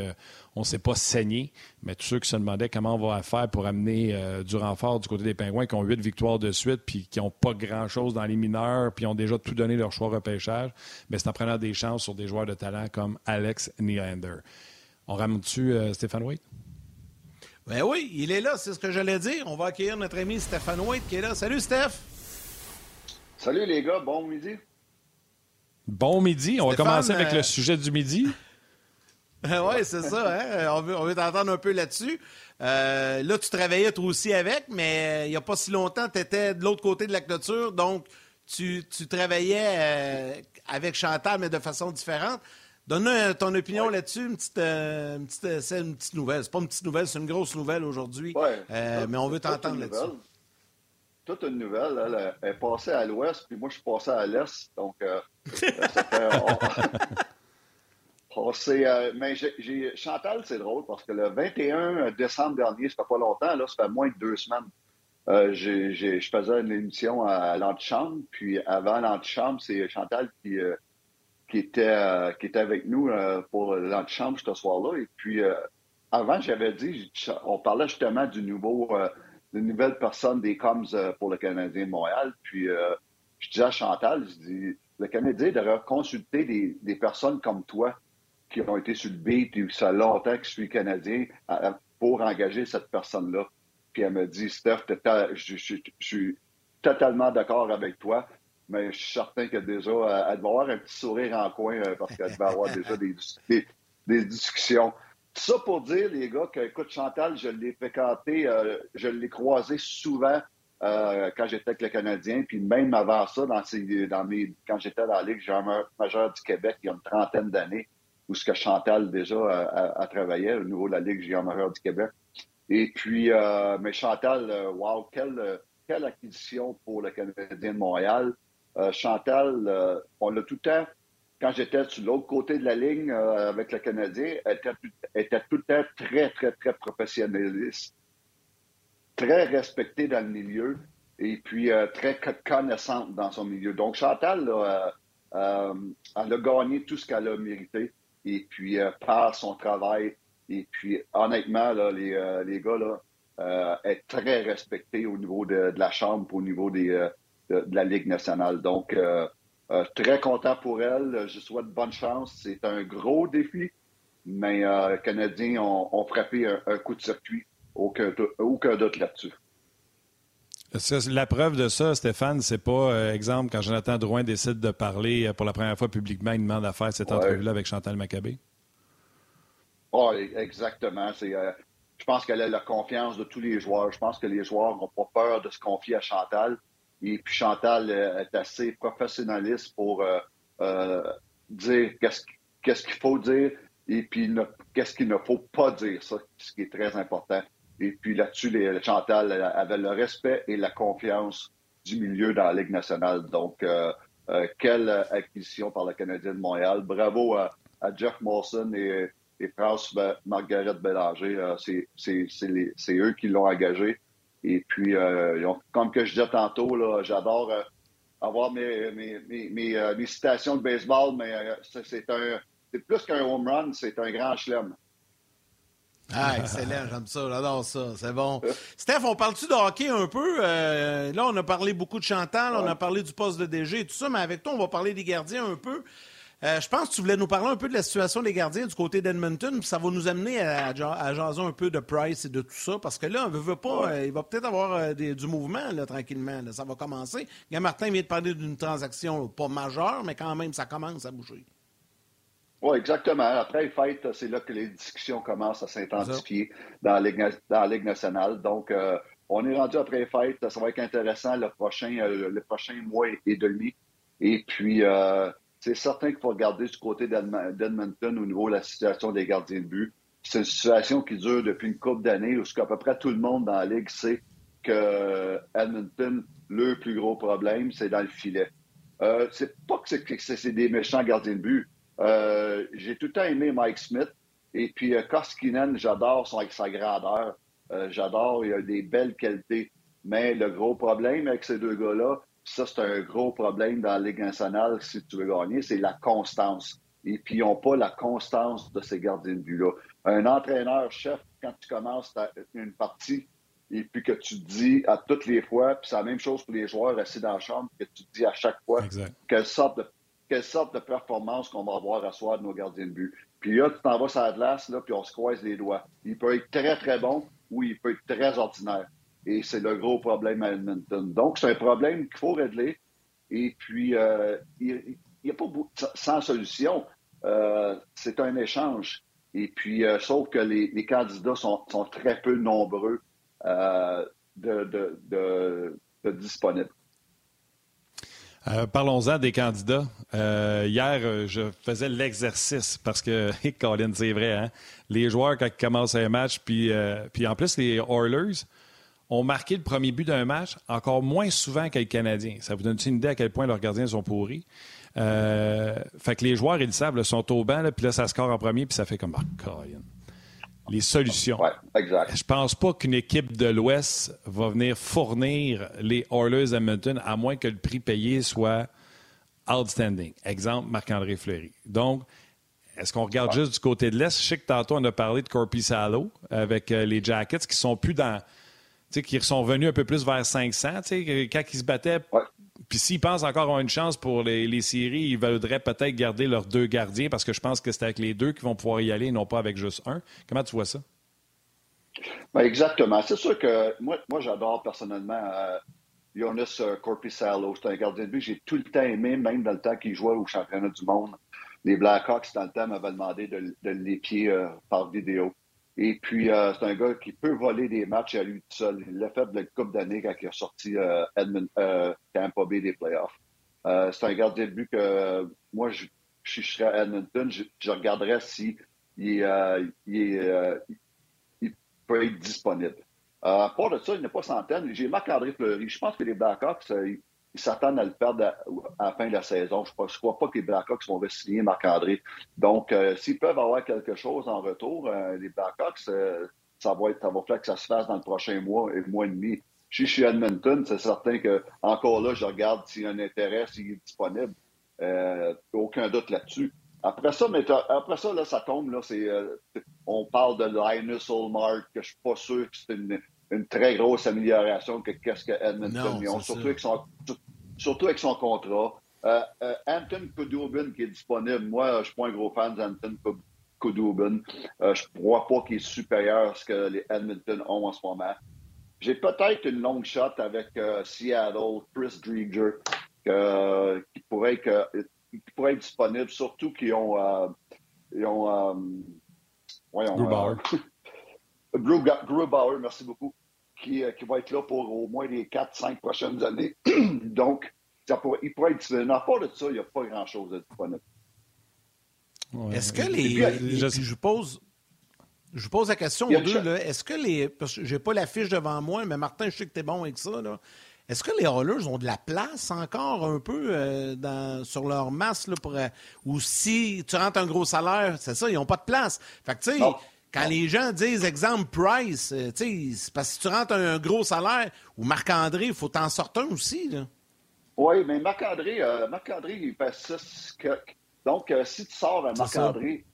on ne s'est pas saigné. Mais tous ceux qui se demandaient comment on va faire pour amener du renfort du côté des Penguins, qui ont huit victoires de suite, puis qui n'ont pas grand-chose dans les mineurs, puis ont déjà tout donné leur choix repêchage, mais c'est en prenant des chances sur des joueurs de talent comme Alex Nylander. On ramène-tu euh, Stéphane Waite? Ben oui, il est là, c'est ce que j'allais dire. On va accueillir notre ami Stéphane Waite qui est là. Salut Steph! Salut les gars, bon midi. Bon midi. On va commencer avec le euh, sujet du midi. oui, c'est ça. Hein? On veut, on veut t'entendre un peu là-dessus. Euh, là, tu travaillais toi aussi avec, mais il n'y a pas si longtemps, tu étais de l'autre côté de la clôture. Donc, tu, tu travaillais avec Chantal, mais de façon différente. Donne-nous ton opinion là-dessus, une petite, euh, une, petite, euh, une petite nouvelle. C'est pas une petite nouvelle, c'est une grosse nouvelle aujourd'hui. Euh, mais on veut t'entendre là-dessus. Toute une nouvelle. Elle, est passée à l'ouest, puis moi, je suis passé à l'est. Donc, ça fait. On, mais Chantal, c'est drôle parce que le 21 décembre dernier, ça fait pas longtemps, là, ça fait moins de deux semaines. Euh, je faisais une émission à l'antichambre, puis avant l'antichambre, c'est Chantal qui, euh, euh, était avec nous pour l'antichambre ce soir-là. Et puis, avant, j'avais dit, on parlait justement du nouveau, de nouvelle personne des Coms pour le Canadien de Montréal. Puis, je disais à Chantal, je dis, le Canadien devrait consulter des, personnes comme toi qui ont été sur le beat, et ça longtemps que je suis Canadien, pour engager cette personne-là. Puis elle me dit, Steph, je, suis totalement d'accord avec toi, mais je suis certain que déjà, elle va avoir un petit sourire en coin euh, parce qu'elle va avoir déjà des, des, discussions. Ça pour dire, les gars, que, écoute, Chantal, je l'ai fréquenté, euh, je l'ai croisé souvent euh, quand j'étais avec le Canadien, puis même avant ça, dans, dans mes, quand j'étais dans la Ligue majeure du Québec, il y a une trentaine d'années, où ce que Chantal déjà a, travaillé au niveau de la Ligue junior majeure du Québec. Et puis, euh, mais Chantal, euh, wow, quelle, acquisition pour le Canadien de Montréal. Euh, Chantal, on l'a tout le temps, quand j'étais sur l'autre côté de la ligne avec le Canadien, elle était, tout le temps très, très, très professionnaliste, très respectée dans le milieu et puis très connaissante dans son milieu. Donc, Chantal, elle a gagné tout ce qu'elle a mérité et puis par son travail. Et puis, honnêtement, là, les, euh, les gars, là, euh, est très respecté au niveau de, la Chambre, au niveau des, de, la Ligue nationale. Donc, très content pour elle. Je souhaite bonne chance. C'est un gros défi, mais les Canadiens ont, frappé un, coup de circuit. Aucun, aucun doute là-dessus. La preuve de ça, Stéphane, c'est pas, exemple, quand Jonathan Drouin décide de parler euh, pour la première fois publiquement, il demande à faire cette entrevue-là avec Chantal Maccabé? Oh, exactement. Euh, je pense qu'elle a la confiance de tous les joueurs. Je pense que les joueurs n'ont pas peur de se confier à Chantal. Et puis Chantal euh, est assez professionnaliste pour dire qu'est-ce qu'il faut dire et puis qu'est-ce qu'il ne faut pas dire, ça, ce qui est très important. Et puis là-dessus, Chantal avait le respect et la confiance du milieu dans la Ligue nationale. Donc, euh, euh, quelle acquisition par le Canadien de Montréal. Bravo à, Jeff Molson et, et France Margaret Bélanger. Euh, c'est eux qui l'ont engagé. Et puis, comme que je disais tantôt, j'adore avoir mes, mes, mes, mes, citations de baseball, mais c'est plus qu'un home run, c'est un grand chelem. Ah, excellent, j'aime ça, j'adore ça, c'est bon. Steph, on parle-tu de hockey un peu? Euh, là, on a parlé beaucoup de Chantal, on a parlé du poste de DG et tout ça, mais avec toi, on va parler des gardiens un peu. Euh, je pense que tu voulais nous parler un peu de la situation des gardiens du côté d'Edmonton, puis ça va nous amener à, à, jaser un peu de Price et de tout ça, parce que là, on veut, pas, euh, il va peut-être avoir du mouvement, là, tranquillement, ça va commencer. Guy Martin vient de parler d'une transaction pas majeure, mais quand même, ça commence à bouger. Oui, exactement. Après les fêtes, c'est là que les discussions commencent à s'intensifier dans, la Ligue nationale. Donc, euh, on est rendu après les fêtes. Ça va être intéressant le prochain, euh, le prochain mois et demi. Et puis, euh, c'est certain qu'il faut regarder du côté d'Edmonton au niveau de la situation des gardiens de but. C'est une situation qui dure depuis une couple d'années où à peu près tout le monde dans la Ligue sait que Edmonton, le plus gros problème, c'est dans le filet. c'est pas que c'est des méchants gardiens de but euh, j'ai tout le temps aimé Mike Smith. Et puis euh, Koskinen, j'adore son. Euh, j'adore, il a des belles qualités. Mais le gros problème avec ces deux gars-là, ça, c'est un gros problème dans la Ligue nationale si tu veux gagner, c'est la constance. Et puis, ils n'ont pas la constance de ces gardiens de but-là. Un entraîneur-chef, quand tu commences une partie, et puis que tu dis à toutes les fois, puis c'est la même chose pour les joueurs assis dans la chambre, que tu dis à chaque fois quelle sorte de quelle sorte de performance qu'on va avoir à soir de nos gardiens de but. Puis là, tu t'en vas sur la glace, là, puis on se croise les doigts. Il peut être très, très bon ou il peut être très ordinaire. Et c'est le gros problème à Edmonton. Donc, c'est un problème qu'il faut régler. Et puis, euh, il n'y a pas sans solution. Euh, c'est un échange. Et puis, euh, sauf que les, candidats sont, très peu nombreux de disponibles. Euh, parlons-en des candidats. Hier, je faisais l'exercice parce que, Colin, c'est vrai, hein? les joueurs, quand ils commencent un match, puis, puis en plus, les Oilers ont marqué le premier but d'un match encore moins souvent que les Canadiens. Ça vous donne une idée à quel point leurs gardiens sont pourris? fait que les joueurs, ils le savent, sont au banc, puis là, ça score en premier, puis ça fait comme, oh, Colin les solutions. Ouais, exact. Je pense pas qu'une équipe de l'Ouest va venir fournir les Oilers Edmonton à moins que le prix payé soit outstanding. Exemple, Marc-André Fleury. Donc, est-ce qu'on regarde juste du côté de l'Est? Je sais que tantôt, on a parlé de Corpi Salo avec euh, les Jackets qui sont plus dans. Qui sont venus un peu plus vers 500. Quand ils se battaient Puis s'ils pensent encore avoir une chance pour les, séries, ils voudraient peut-être garder leurs deux gardiens parce que je pense que c'est avec les deux qu'ils vont pouvoir y aller et non pas avec juste un. Comment tu vois ça? Ben exactement. C'est sûr que moi, moi j'adore personnellement euh, Jonas euh, Corpissalo. C'est un gardien de but que j'ai tout le temps aimé, même dans le temps qu'il jouait au championnat du monde. Les Blackhawks, dans le temps, m'avaient demandé de, de l'épier euh, par vidéo. Et puis, euh, c'est un gars qui peut voler des matchs à lui tout seul. Il l'a fait de la Coupe d'année quand il a sorti Edmund, Tampa Bay des playoffs. c'est un gardien de but que moi, je, je serais à Edmonton, je, regarderais si il, il, peut être disponible. Euh, à part de ça, il n'est pas centaine. J'ai Marc-André Fleury. Je pense que les Blackhawks, euh, ils s'attendent à le perdre à, la fin de la saison. Je ne crois pas que les Blackhawks vont signer Marc-André. Donc, euh, s'ils peuvent avoir quelque chose en retour, les Blackhawks, ça va être, ça va faire que ça se fasse dans le prochain mois et mois et demi. Je suis Edmonton, c'est certain que encore là, je regarde s'il y a un intérêt, s'il est disponible. aucun doute là-dessus. Après ça, mais après ça, là, ça tombe. Là, on parle de Linus Olmark, que je suis pas sûr que c'est une, une très grosse amélioration que qu'est-ce que Edmonton ont, surtout avec, son, surtout avec son contrat. Euh, euh, Anton Kudubin qui est disponible, moi, je suis pas un gros fan d'Anton Kudubin. Euh, je ne crois pas qu'il est supérieur à ce que les Edmonton ont en ce moment. J'ai peut-être une longue shot avec Seattle, Chris Drieger, qui, pourrait, qui pourrait être disponible, surtout qu'ils ont, ils ont voyons, Grubauer, merci beaucoup. Euh, qui, va être là pour au moins les 4-5 prochaines années. Donc, il pourrait être disponible. À part de ça, il n'y a pas grand-chose à disponible. Est-ce que les. je, pose. Je pose la question aux deux. Est-ce que les. Parce que je n'ai pas la fiche devant moi, mais Martin, je sais que tu es bon avec ça. Est-ce que les Oilers ont de la place encore un peu euh, dans, sur leur masse là, pour, euh, ou si tu rentres un gros salaire, c'est ça, ils n'ont pas de place. Fait que tu sais, quand les gens disent, exemple, Price, euh, c'est parce que si tu rentres un, gros salaire, ou Marc-André, il faut t'en sortir un aussi. Là. Oui, mais Marc-André, euh, Marc-André, il fait 6 Donc, euh, si tu sors un Marc-André,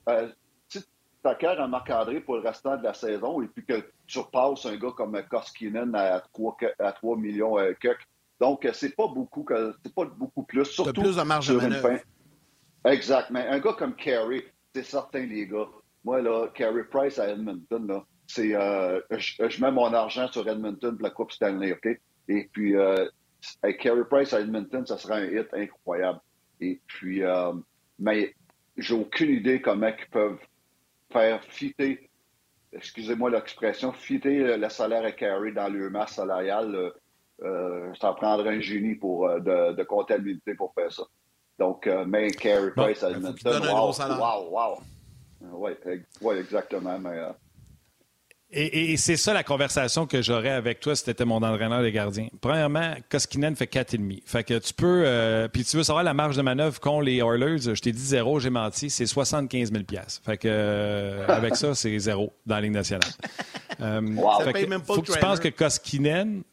si tu acquiers un Marc-André pour le restant de la saison et puis que tu repasses un gars comme Koskinen à 3, à 3 millions euh, donc c'est pas beaucoup, c'est pas beaucoup plus. Surtout plus de marge de manœuvre. Exact, mais un gars comme Carey, c'est certain, les gars. Moi, là, Carey Price à Edmonton, là, c'est, euh, je, mets mon argent sur Edmonton pour la Coupe Stanley, OK? Et puis, euh, avec Carey Price à Edmonton, ça sera un hit incroyable. Et puis, euh, mais j'ai aucune idée comment ils peuvent faire fitter, excusez-moi l'expression, fitter le salaire à Carey dans le masse salariale. ça prendrait un génie pour, de, de, comptabilité pour faire ça. Donc, mais Carey Price à Edmonton, wow, wow, wow. Oui, ouais, exactement. Euh, et, c'est ça la conversation que j'aurais avec toi si tu étais mon entraîneur des gardiens. Premièrement, Koskinen fait 4,5. Fait que tu peux. Euh, puis tu veux savoir la marge de manœuvre qu'ont les Oilers. Je t'ai dit zéro, j'ai menti. C'est 75 000 Fait que euh, avec ça, c'est zéro dans la Ligue nationale. wow. ça même pas faut que tu penses que Koskinen.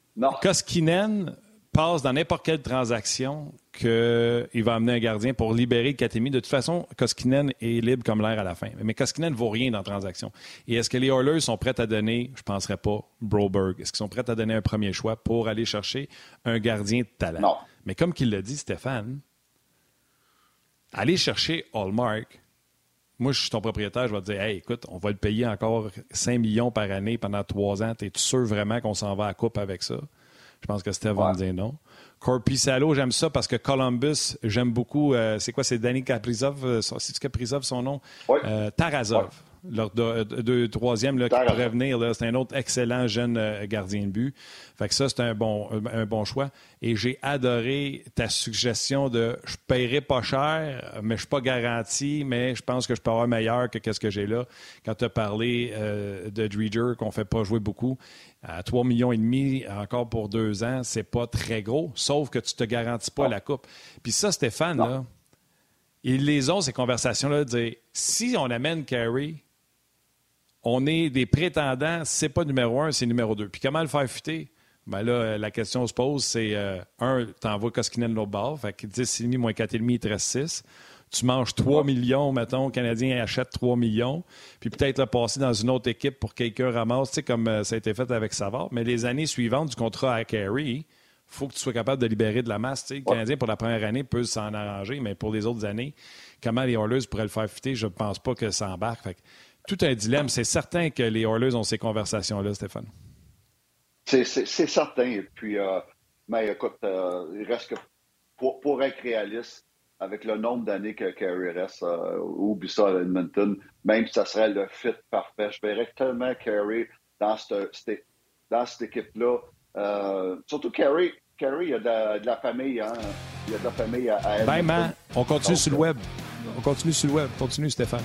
Koskinen passe dans n'importe quelle transaction qu'il va amener un gardien pour libérer Katemi. De toute façon, Koskinen est libre comme l'air à la fin. Mais Koskinen ne vaut rien dans la transaction. Et est-ce que les Oilers sont prêts à donner, je ne penserais pas, Broberg? Est-ce qu'ils sont prêts à donner un premier choix pour aller chercher un gardien de talent? Non. Mais comme qu'il l'a dit, Stéphane, aller chercher Hallmark, moi, je suis ton propriétaire, je vais te dire, hey, écoute, on va le payer encore 5 millions par année pendant trois ans. Es-tu sûr vraiment qu'on s'en va à coupe avec ça? Je pense que Steve va me dire non. Corpi Salo, j'aime ça parce que Columbus, j'aime beaucoup. Euh, c'est quoi, c'est Danny Kaprizov? Euh, c'est-tu Kaprizov son nom? Euh, Tarazov. Leur deux, troisième là, qui pourrait venir, c'est un autre excellent jeune gardien de but. Fait que ça, c'est un bon, un bon choix. Et j'ai adoré ta suggestion de je paierai pas cher, mais je suis pas garanti, mais je pense que je peux avoir meilleur que ce que j'ai là. Quand tu as parlé de Dreger, qu'on fait pas jouer beaucoup à 3 millions et demi encore pour deux ans, c'est pas très gros, sauf que tu te garantis pas la coupe. Puis ça, Stéphane, là, ils les ont, ces conversations-là, de dire si on amène Carey, on est des prétendants, c'est pas numéro un, c'est numéro deux. Puis comment le faire fuiter? Ben là, la question se pose, c'est euh, un, tu envoies Koskinen l'autre bord, fait que 10,5 moins 4,5, il te reste 6 tu manges 3 millions, mettons, Canadien achète 3 millions, puis peut-être le passer dans une autre équipe pour quelqu'un ramasse, tu sais, comme euh, ça a été fait avec Savard. Mais les années suivantes du contrat à Carey, faut que tu sois capable de libérer de la masse. Le Canadien, pour la première année, peut s'en arranger, mais pour les autres années, comment les Oilers pourraient le faire fitter, je ne pense pas que ça embarque. Tout un dilemme. C'est certain que les Oilers ont ces conversations-là, Stéphane. C'est certain. Et puis, euh, mais écoute, euh, il reste que pour, être réaliste, avec le nombre d'années que Carey reste, euh, ou ça à Edmonton, même si ça serait le fit parfait, je verrais tellement Carey dans cette, dans cette équipe-là. surtout Carey, Carey, il y a de, la, famille, hein? Il y a de la famille à, à Ben, man, on continue sur le web. On continue sur le web. Continue, Stéphane.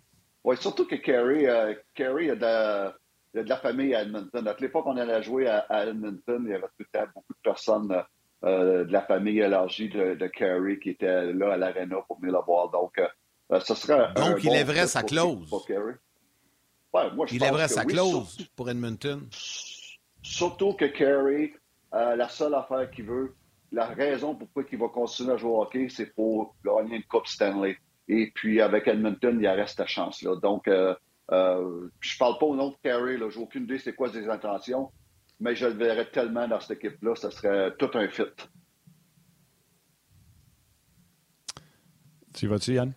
Oui, surtout que Carey, euh, a, de, la famille à Edmonton. À l'époque, on allait jouer à, Edmonton, il y avait tout le temps beaucoup de personnes euh, de la famille élargie de, de Carey qui étaient là à l'Arena pour venir le voir. Donc, euh, ce serait. Donc, il lèverait sa clause. il lèverait sa clause pour Edmonton. Surtout que Carey, la seule affaire qu'il veut, la raison pourquoi il va continuer à jouer au hockey, c'est pour gagner une Coupe Stanley. Et puis, avec Edmonton, il reste ta chance-là. Donc, euh, euh, je parle pas au nom de Carey, je n'ai aucune idée c'est quoi ses intentions, mais je le verrais tellement dans cette équipe-là, ce serait tout un fit. Tu vas-tu, Yann?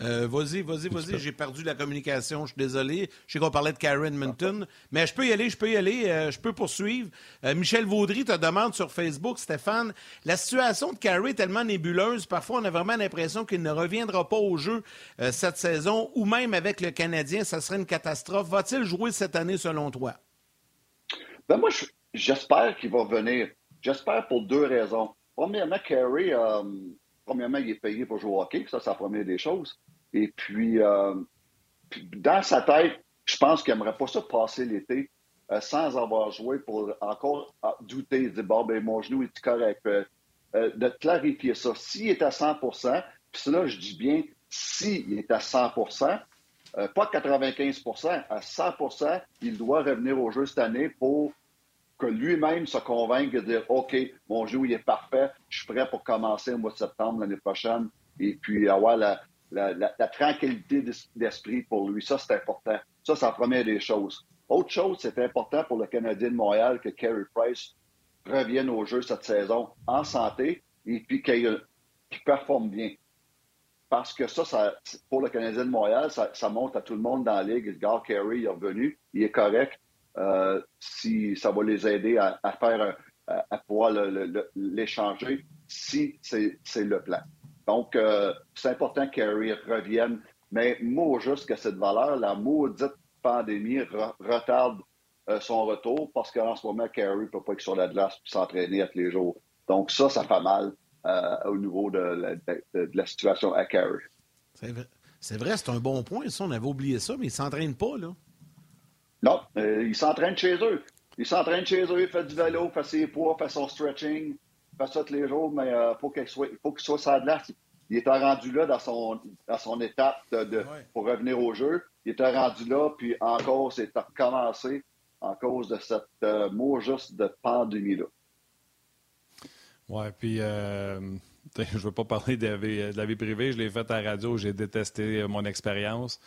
Euh, vas-y, vas-y, vas-y. J'ai perdu la communication. Je suis désolé. Je sais qu'on parlait de Karen Minton. Mais je peux y aller, je peux y aller. Euh, je peux poursuivre. Euh, Michel Vaudry te demande sur Facebook, Stéphane, la situation de Carey est tellement nébuleuse. Parfois, on a vraiment l'impression qu'il ne reviendra pas au jeu cette saison ou même avec le Canadien, ça serait une catastrophe. Va-t-il jouer cette année selon toi? Ben moi, j'espère qu'il va revenir. J'espère pour deux raisons. Premièrement, Carey, premièrement, il est payé pour jouer au hockey. Ça, c'est la première des choses. Et euh, puis, dans sa tête, je pense qu'il n'aimerait pas ça passer l'été euh, sans avoir joué pour encore ah, douter. Dit Bon, ben, mon genou est correct. Euh, de clarifier ça. S'il est à 100% puis là, je dis bien s'il est à 100% pas 95% à 100% il doit revenir au jeu cette année pour que lui-même se convainque de dire OK, mon genou il est parfait, je suis prêt pour commencer au mois de septembre l'année prochaine et puis avoir la, tranquillité d'esprit pour lui. Ça, c'est important. Ça, c'est la première des choses. Autre chose, c'est important pour le Canadien de Montréal que Carey Price revienne au jeu cette saison en santé et puis qu'il performe bien. Parce que ça, pour le Canadien de Montréal, ça, montre à tout le monde dans la ligue. Edgar Carey est revenu, il est correct. Euh, si ça va les aider à, faire, à pouvoir l'échanger, si c'est le plan. Donc, euh, c'est important qu'Harry revienne. Mais moi, juste que cette valeur, la maudite pandémie, retarde euh, son retour parce qu'en ce moment, Carey ne peut pas être sur la glace et s'entraîner tous les jours. Donc, ça, ça fait mal euh, au niveau de la, situation à Carey. C'est vrai, c'est un bon point. Ça, on avait oublié ça, mais il ne s'entraîne pas, là. Non, il s'entraîne chez eux. Il s'entraîne chez eux, il fait du vélo, fait ses poids, fait son stretching fait ça tous les jours, mais il euh, faut qu'il soit, faut qu'il soit sur glace. Il était rendu là dans son, dans son étape de, pour revenir au jeu. Il était rendu là, puis encore, c'est recommencé en cause de cette euh, mot juste de pandémie-là. Oui, puis euh, je ne veux pas parler de la, vie, privée. Je l'ai fait à la radio, j'ai détesté mon expérience.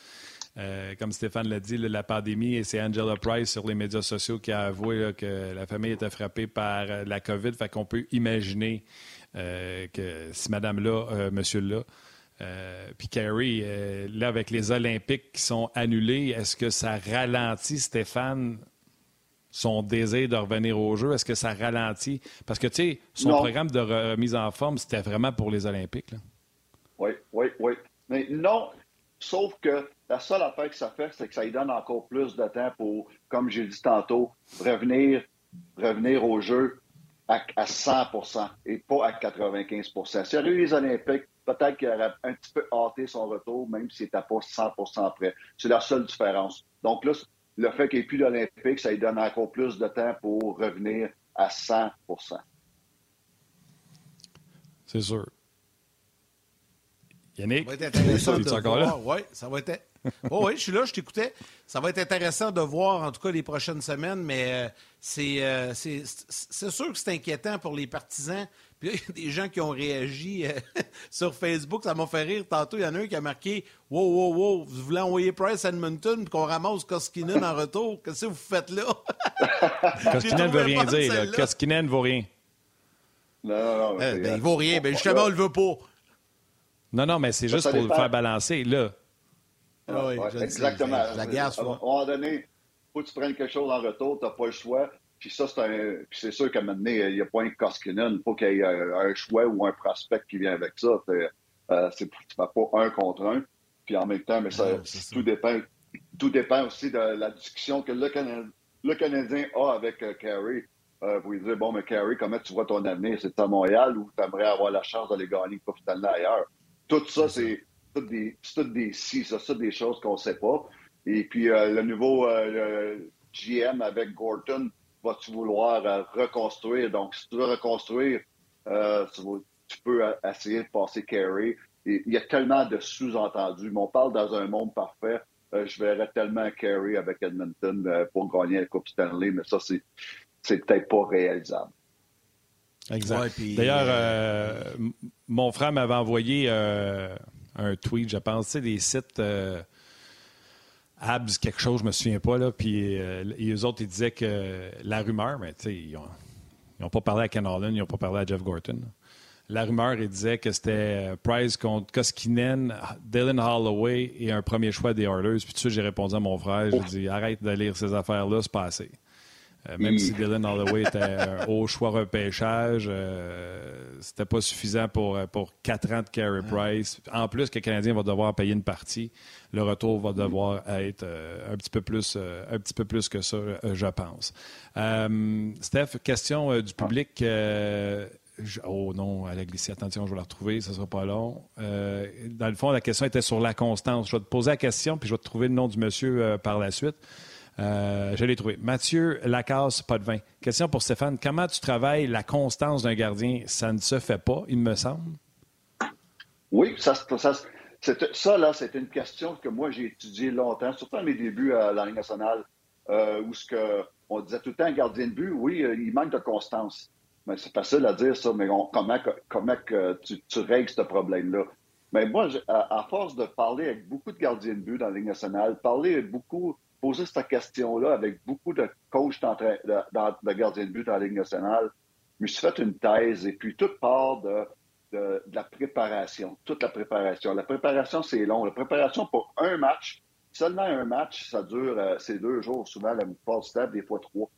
Euh, comme Stéphane l'a dit, la pandémie, et c'est Angela Price sur les médias sociaux qui a avoué que la famille était frappée par euh, la COVID. Fait qu'on peut imaginer euh, que si madame-là, monsieur-là, puis Carrie, là, avec les Olympiques qui sont annulés, est-ce que ça ralentit, Stéphane, son désir de revenir au jeu? Est-ce que ça ralentit? Parce que, tu sais, son programme de remise en forme, c'était vraiment pour les Olympiques. Oui, oui, oui. Mais non, sauf que la seule affaire que ça fait, c'est que ça lui donne encore plus de temps pour, comme j'ai dit tantôt, revenir, revenir au jeu à, 100% et pas à 95% S'il y eu les Olympiques, peut-être qu'il aurait un petit peu hâté son retour, même s'il n'était pas 100% prêt. C'est la seule différence. Donc là, le fait qu'il n'y ait plus d'Olympique, ça lui donne encore plus de temps pour revenir à 100% C'est sûr. Yannick, ça va être intéressant de encore là? Oui, ça va être. Oh, oui, je suis là, je t'écoutais. Ça va être intéressant de voir, en tout cas, les prochaines semaines, mais euh, euh, c'est, c'est, sûr que c'est inquiétant pour les partisans. Puis il y a des gens qui ont réagi euh, sur Facebook, ça m'a fait rire. Tantôt, il y en a un qui a marqué Wow, wow, wow, vous voulez envoyer Price à Edmonton puis qu'on ramasse Koskinen en retour? Qu'est-ce que vous faites là Koskinen ne veut rien dire. Koskinen ne vaut rien. Non, non, non. Eh, ben, il vaut rien. Ben, justement, on le veut pas. Non, non, mais c'est juste pour le faire balancer. Là, ah oui, exactement. la guerre, à un moment donné, il faut que tu prennes quelque chose en retour, tu n'as pas le choix. Puis ça, c'est un. Puis c'est sûr qu'à un moment donné, il n'y a pas un Koskinen. Il faut qu'il y ait un, choix ou un prospect qui vient avec ça. Euh, tu ne pas un contre un. Puis en même temps, mais ça, tout, dépend, tout dépend aussi de la discussion que le Canadien, le Canadien a avec euh, Carey. Euh, vous lui dire, bon, mais Carey, comment tu vois ton avenir? C'est à Montréal ou tu aimerais avoir la chance d'aller gagner profitalement ailleurs? Tout ça, c'est toutes des, toutes des si, ça, ça, des choses qu'on ne sait pas. Et puis, euh, le nouveau euh, GM avec Gorton, vas-tu vouloir euh, reconstruire? Donc, si tu veux reconstruire, tu, peux essayer de passer Carey. il y a tellement de sous-entendus. Mais on parle dans un monde parfait. je verrais tellement Carey avec Edmonton pour gagner la Coupe Stanley, mais ça, c'est, c'est peut-être pas réalisable. Exact. D'ailleurs, mon frère m'avait envoyé un tweet, je pense, tu sais, des sites euh, Abs, quelque chose, je me souviens pas, là, puis euh, les autres, ils disaient que la rumeur, mais tu sais, ils n'ont pas parlé à Ken Holland, ils n'ont pas parlé à Jeff Gorton. La rumeur, il disait que c'était euh, Price contre Koskinen, Dylan Holloway et un premier choix des Oilers. Puis tout ça, j'ai répondu à mon frère, j'ai dit arrête de lire ces affaires-là, c'est pas assez. Euh, même si Dylan Holloway était un haut choix repêchage, euh, c'était pas suffisant pour, euh, pour 4 ans de Carey Price. En plus que le Canadien va devoir payer une partie, le retour va devoir être un, petit peu plus, un petit peu plus que ça, je pense. Steph, question du public. oh non, elle a glissé. Attention, je vais la retrouver, ça ne sera pas long. dans le fond, la question était sur la constance. Je vais te poser la question, puis je vais te trouver le nom du monsieur par la suite. Euh, je l'ai trouvé. Mathieu Lacasse, pas de vin. Question pour Stéphane. Comment tu travailles la constance d'un gardien? Ça ne se fait pas, il me semble. Oui, ça, ça, là, c'est une question que moi, j'ai étudiée longtemps, surtout à mes débuts à la Ligue nationale, euh, où ce que, on disait tout le temps, gardien de but, oui, euh, il manque de constance. Mais c'est facile à dire ça, mais comment, comment tu, règles ce problème-là? Mais moi, à, à, force de parler avec beaucoup de gardiens de but dans la Ligue nationale, parler beaucoup poser cette question-là avec beaucoup de coachs de, de, gardiens de but dans la Ligue nationale. Je me suis fait une thèse et puis toute part de, la préparation, toute la préparation. La préparation, c'est long. La préparation pour un match, seulement un match, ça dure, euh, c'est deux jours, souvent la plupart du des fois trois.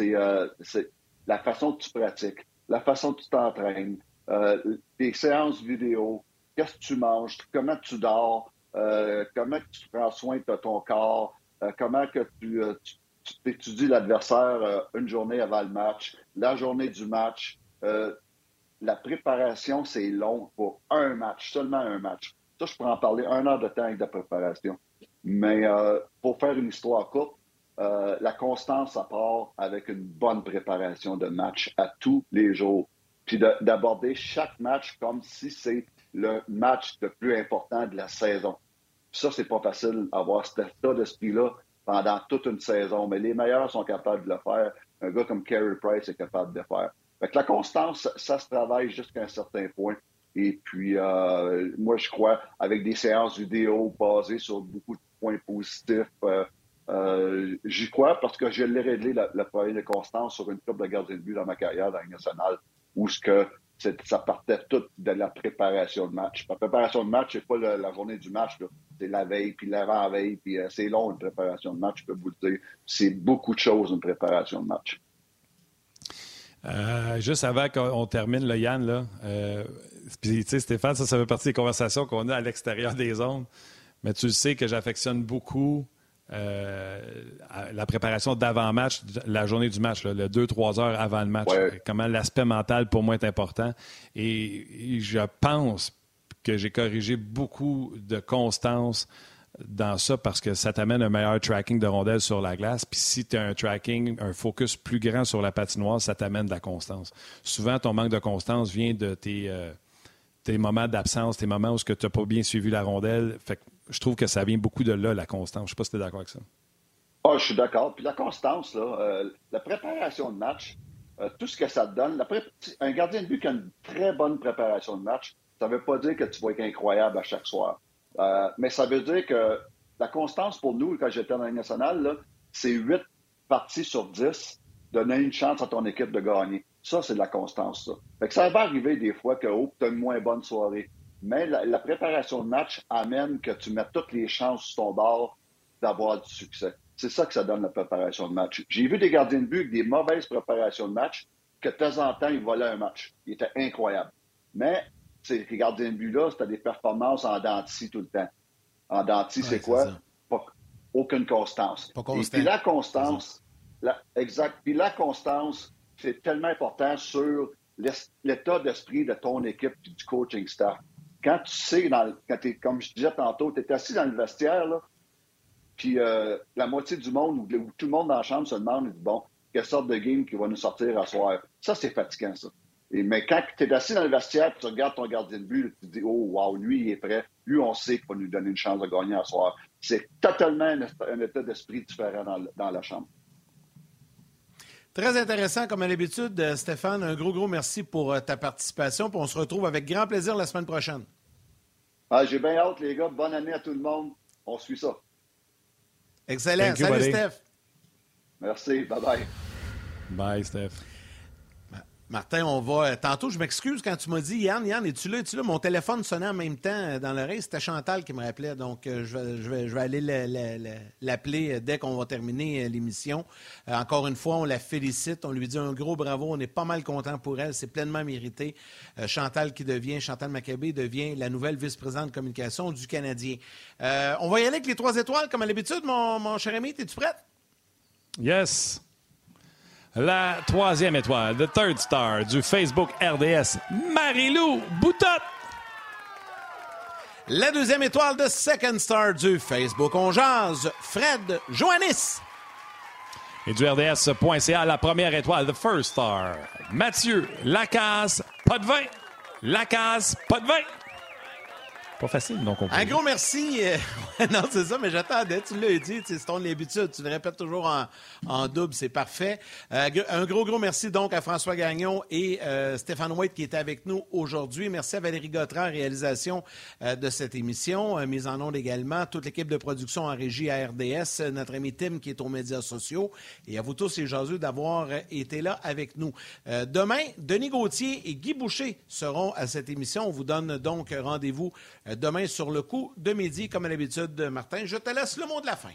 Euh, c'est la façon que tu pratiques, la façon que tu t'entraînes, euh, des séances vidéo, qu'est-ce que tu manges, comment tu dors, comment tu prends soin de ton corps, euh, comment que tu, euh, étudies l'adversaire euh, une journée avant le match, la journée du match. la préparation, c'est long pour un match, seulement un match. Ça, je pourrais en parler un heure de temps avec la préparation. Mais pour faire une histoire courte, la constance, ça part avec une bonne préparation de match à tous les jours. Puis d'aborder chaque match comme si c'est le match le plus important de la saison. Ça, c'est pas facile d'avoir cet état d'esprit-là pendant toute une saison, mais les meilleurs sont capables de le faire. Un gars comme Carey Price est capable de le faire. Fait la constance, ça, se travaille jusqu'à un certain point. Et puis, euh, moi, je crois, avec des séances vidéo basées sur beaucoup de points positifs, euh, euh, j'y crois parce que je l'ai réglé le problème de constance sur une coupe de gardien de but dans ma carrière dans la nationale, où ce que ça partait tout de la préparation de match. La préparation de match, c'est pas la journée du match, c'est la veille, puis l'avant-veille, puis euh, c'est long une préparation de match, je peux vous le dire. C'est beaucoup de choses une préparation de match. Euh, juste avant qu'on termine, le Yann, là, euh, puis, Stéphane, ça, ça fait partie des conversations qu'on a à l'extérieur des zones. Mais tu sais que j'affectionne beaucoup euh, la préparation d'avant-match, la journée du match, le 2-3 heures avant le match. Comment l'aspect mental pour moi est important. Et, je pense que j'ai corrigé beaucoup de constance dans ça parce que ça t'amène un meilleur tracking de rondelles sur la glace. Puis si tu as un tracking, un focus plus grand sur la patinoire, ça t'amène de la constance. Souvent, ton manque de constance vient de tes, euh, tes moments d'absence, tes moments où tu n'as pas bien suivi la rondelle. Fait je trouve que ça vient beaucoup de là, la constance. Je ne sais pas si tu es d'accord avec ça. Ah, je suis d'accord. Puis la constance, euh, la préparation de match, euh, tout ce que ça te donne, un gardien de but qui a une très bonne préparation de match, ça ne veut pas dire que tu vas être incroyable à chaque soir. Euh, mais ça veut dire que la constance pour nous, quand j'étais dans la nationale, c'est 8 parties sur 10, donner une chance à ton équipe de gagner. Ça, c'est de la constance. Ça. Fait que ça va arriver des fois que oh, tu as une moins bonne soirée. Mais la, préparation de match amène que tu mettes toutes les chances sur ton bord d'avoir du succès. C'est ça que ça donne la préparation de match. J'ai vu des gardiens de but avec des mauvaises préparations de match que de temps en temps, ils volaient un match. Il était incroyable. Mais ces gardiens de but-là, c'était des performances en dentiste tout le temps. En dentiste, c'est quoi? aucune constance. Et puis la constance, exact. Puis la constance, c'est tellement important sur l'état d'esprit de ton équipe et du coaching staff. Quand tu sais, dans, quand es, comme je disais tantôt, tu es assis dans le vestiaire, puis euh, la moitié du monde ou, tout le monde dans la chambre se demande, bon, quelle sorte de game qui va nous sortir à soir? Ça, c'est fatigant, ça mais quand tu es assis dans le vestiaire tu regardes ton gardien de but, tu te dis Oh, wow, lui, il est prêt. Lui, on sait qu'il va nous donner une chance de gagner à soir. C'est totalement un, état d'esprit différent dans, la chambre. Très intéressant, comme à l'habitude, euh, Stéphane. Un gros, gros merci pour euh, ta participation. on se retrouve avec grand plaisir la semaine prochaine. Ah, J'ai bien hâte, les gars. Bonne année à tout le monde. On suit ça. Excellent. Salut, Steph. Merci. Bye-bye. Bye, Steph. Martin, on va. Euh, tantôt, je m'excuse quand tu m'as dit Yann, Yann, es-tu là, es-tu là? Mon téléphone sonnait en même temps euh, dans l'oreille. C'était Chantal qui me rappelait. Donc, euh, je, vais, aller l'appeler dès qu'on va terminer l'émission. encore une fois, on la félicite. On lui dit un gros bravo. On est pas mal content pour elle. C'est pleinement mérité. Chantal qui devient, Chantal Maccabé devient la nouvelle vice-présidente de communication du Canadien. on va y aller avec les trois étoiles, comme à l'habitude, mon, mon cher ami. Es-tu prête? Yes. La troisième étoile, the third star du Facebook RDS, Marilou Boutot. La deuxième étoile de Second Star du Facebook On Fred Joannis. Et du RDS.ca, la première étoile, The First Star, Mathieu Lacasse, pas de vin. Lacasse, pas de vin. Pas facile, donc on Un gros merci. Euh, non, c'est ça, mais j'attendais. Tu l'as dit, c'est ton habitude. Tu le répètes toujours en, double, c'est parfait. Euh, un gros, gros merci donc à François Gagnon et euh, Stéphane White qui étaient avec nous aujourd'hui. Merci à Valérie Gautran, réalisation de cette émission. mise en onde également. Toute l'équipe de production en régie à RDS. Notre ami Tim qui est aux médias sociaux. Et à vous tous, les jaseux, d'avoir été là avec nous. demain, Denis Gauthier et Guy Boucher seront à cette émission. On vous donne donc rendez-vous euh, demain sur le coup de midi, comme à l'habitude, Martin. Je te laisse le mot de la fin.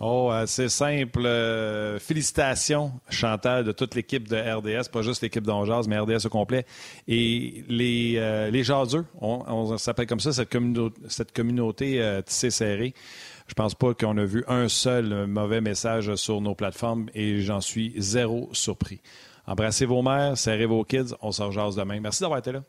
Oh, euh, c'est simple. Euh, félicitations, Chantal, de toute l'équipe de RDS, pas juste l'équipe d'Angers, mais RDS au complet. Et les, les jaseux, on, s'appelle comme ça, cette, communauté, cette communauté tissée serrée. Je pense pas qu'on a vu un seul mauvais message sur nos plateformes et j'en suis zéro surpris. Embrassez vos mères, serrez vos kids, on se rejase demain. Merci d'avoir été là.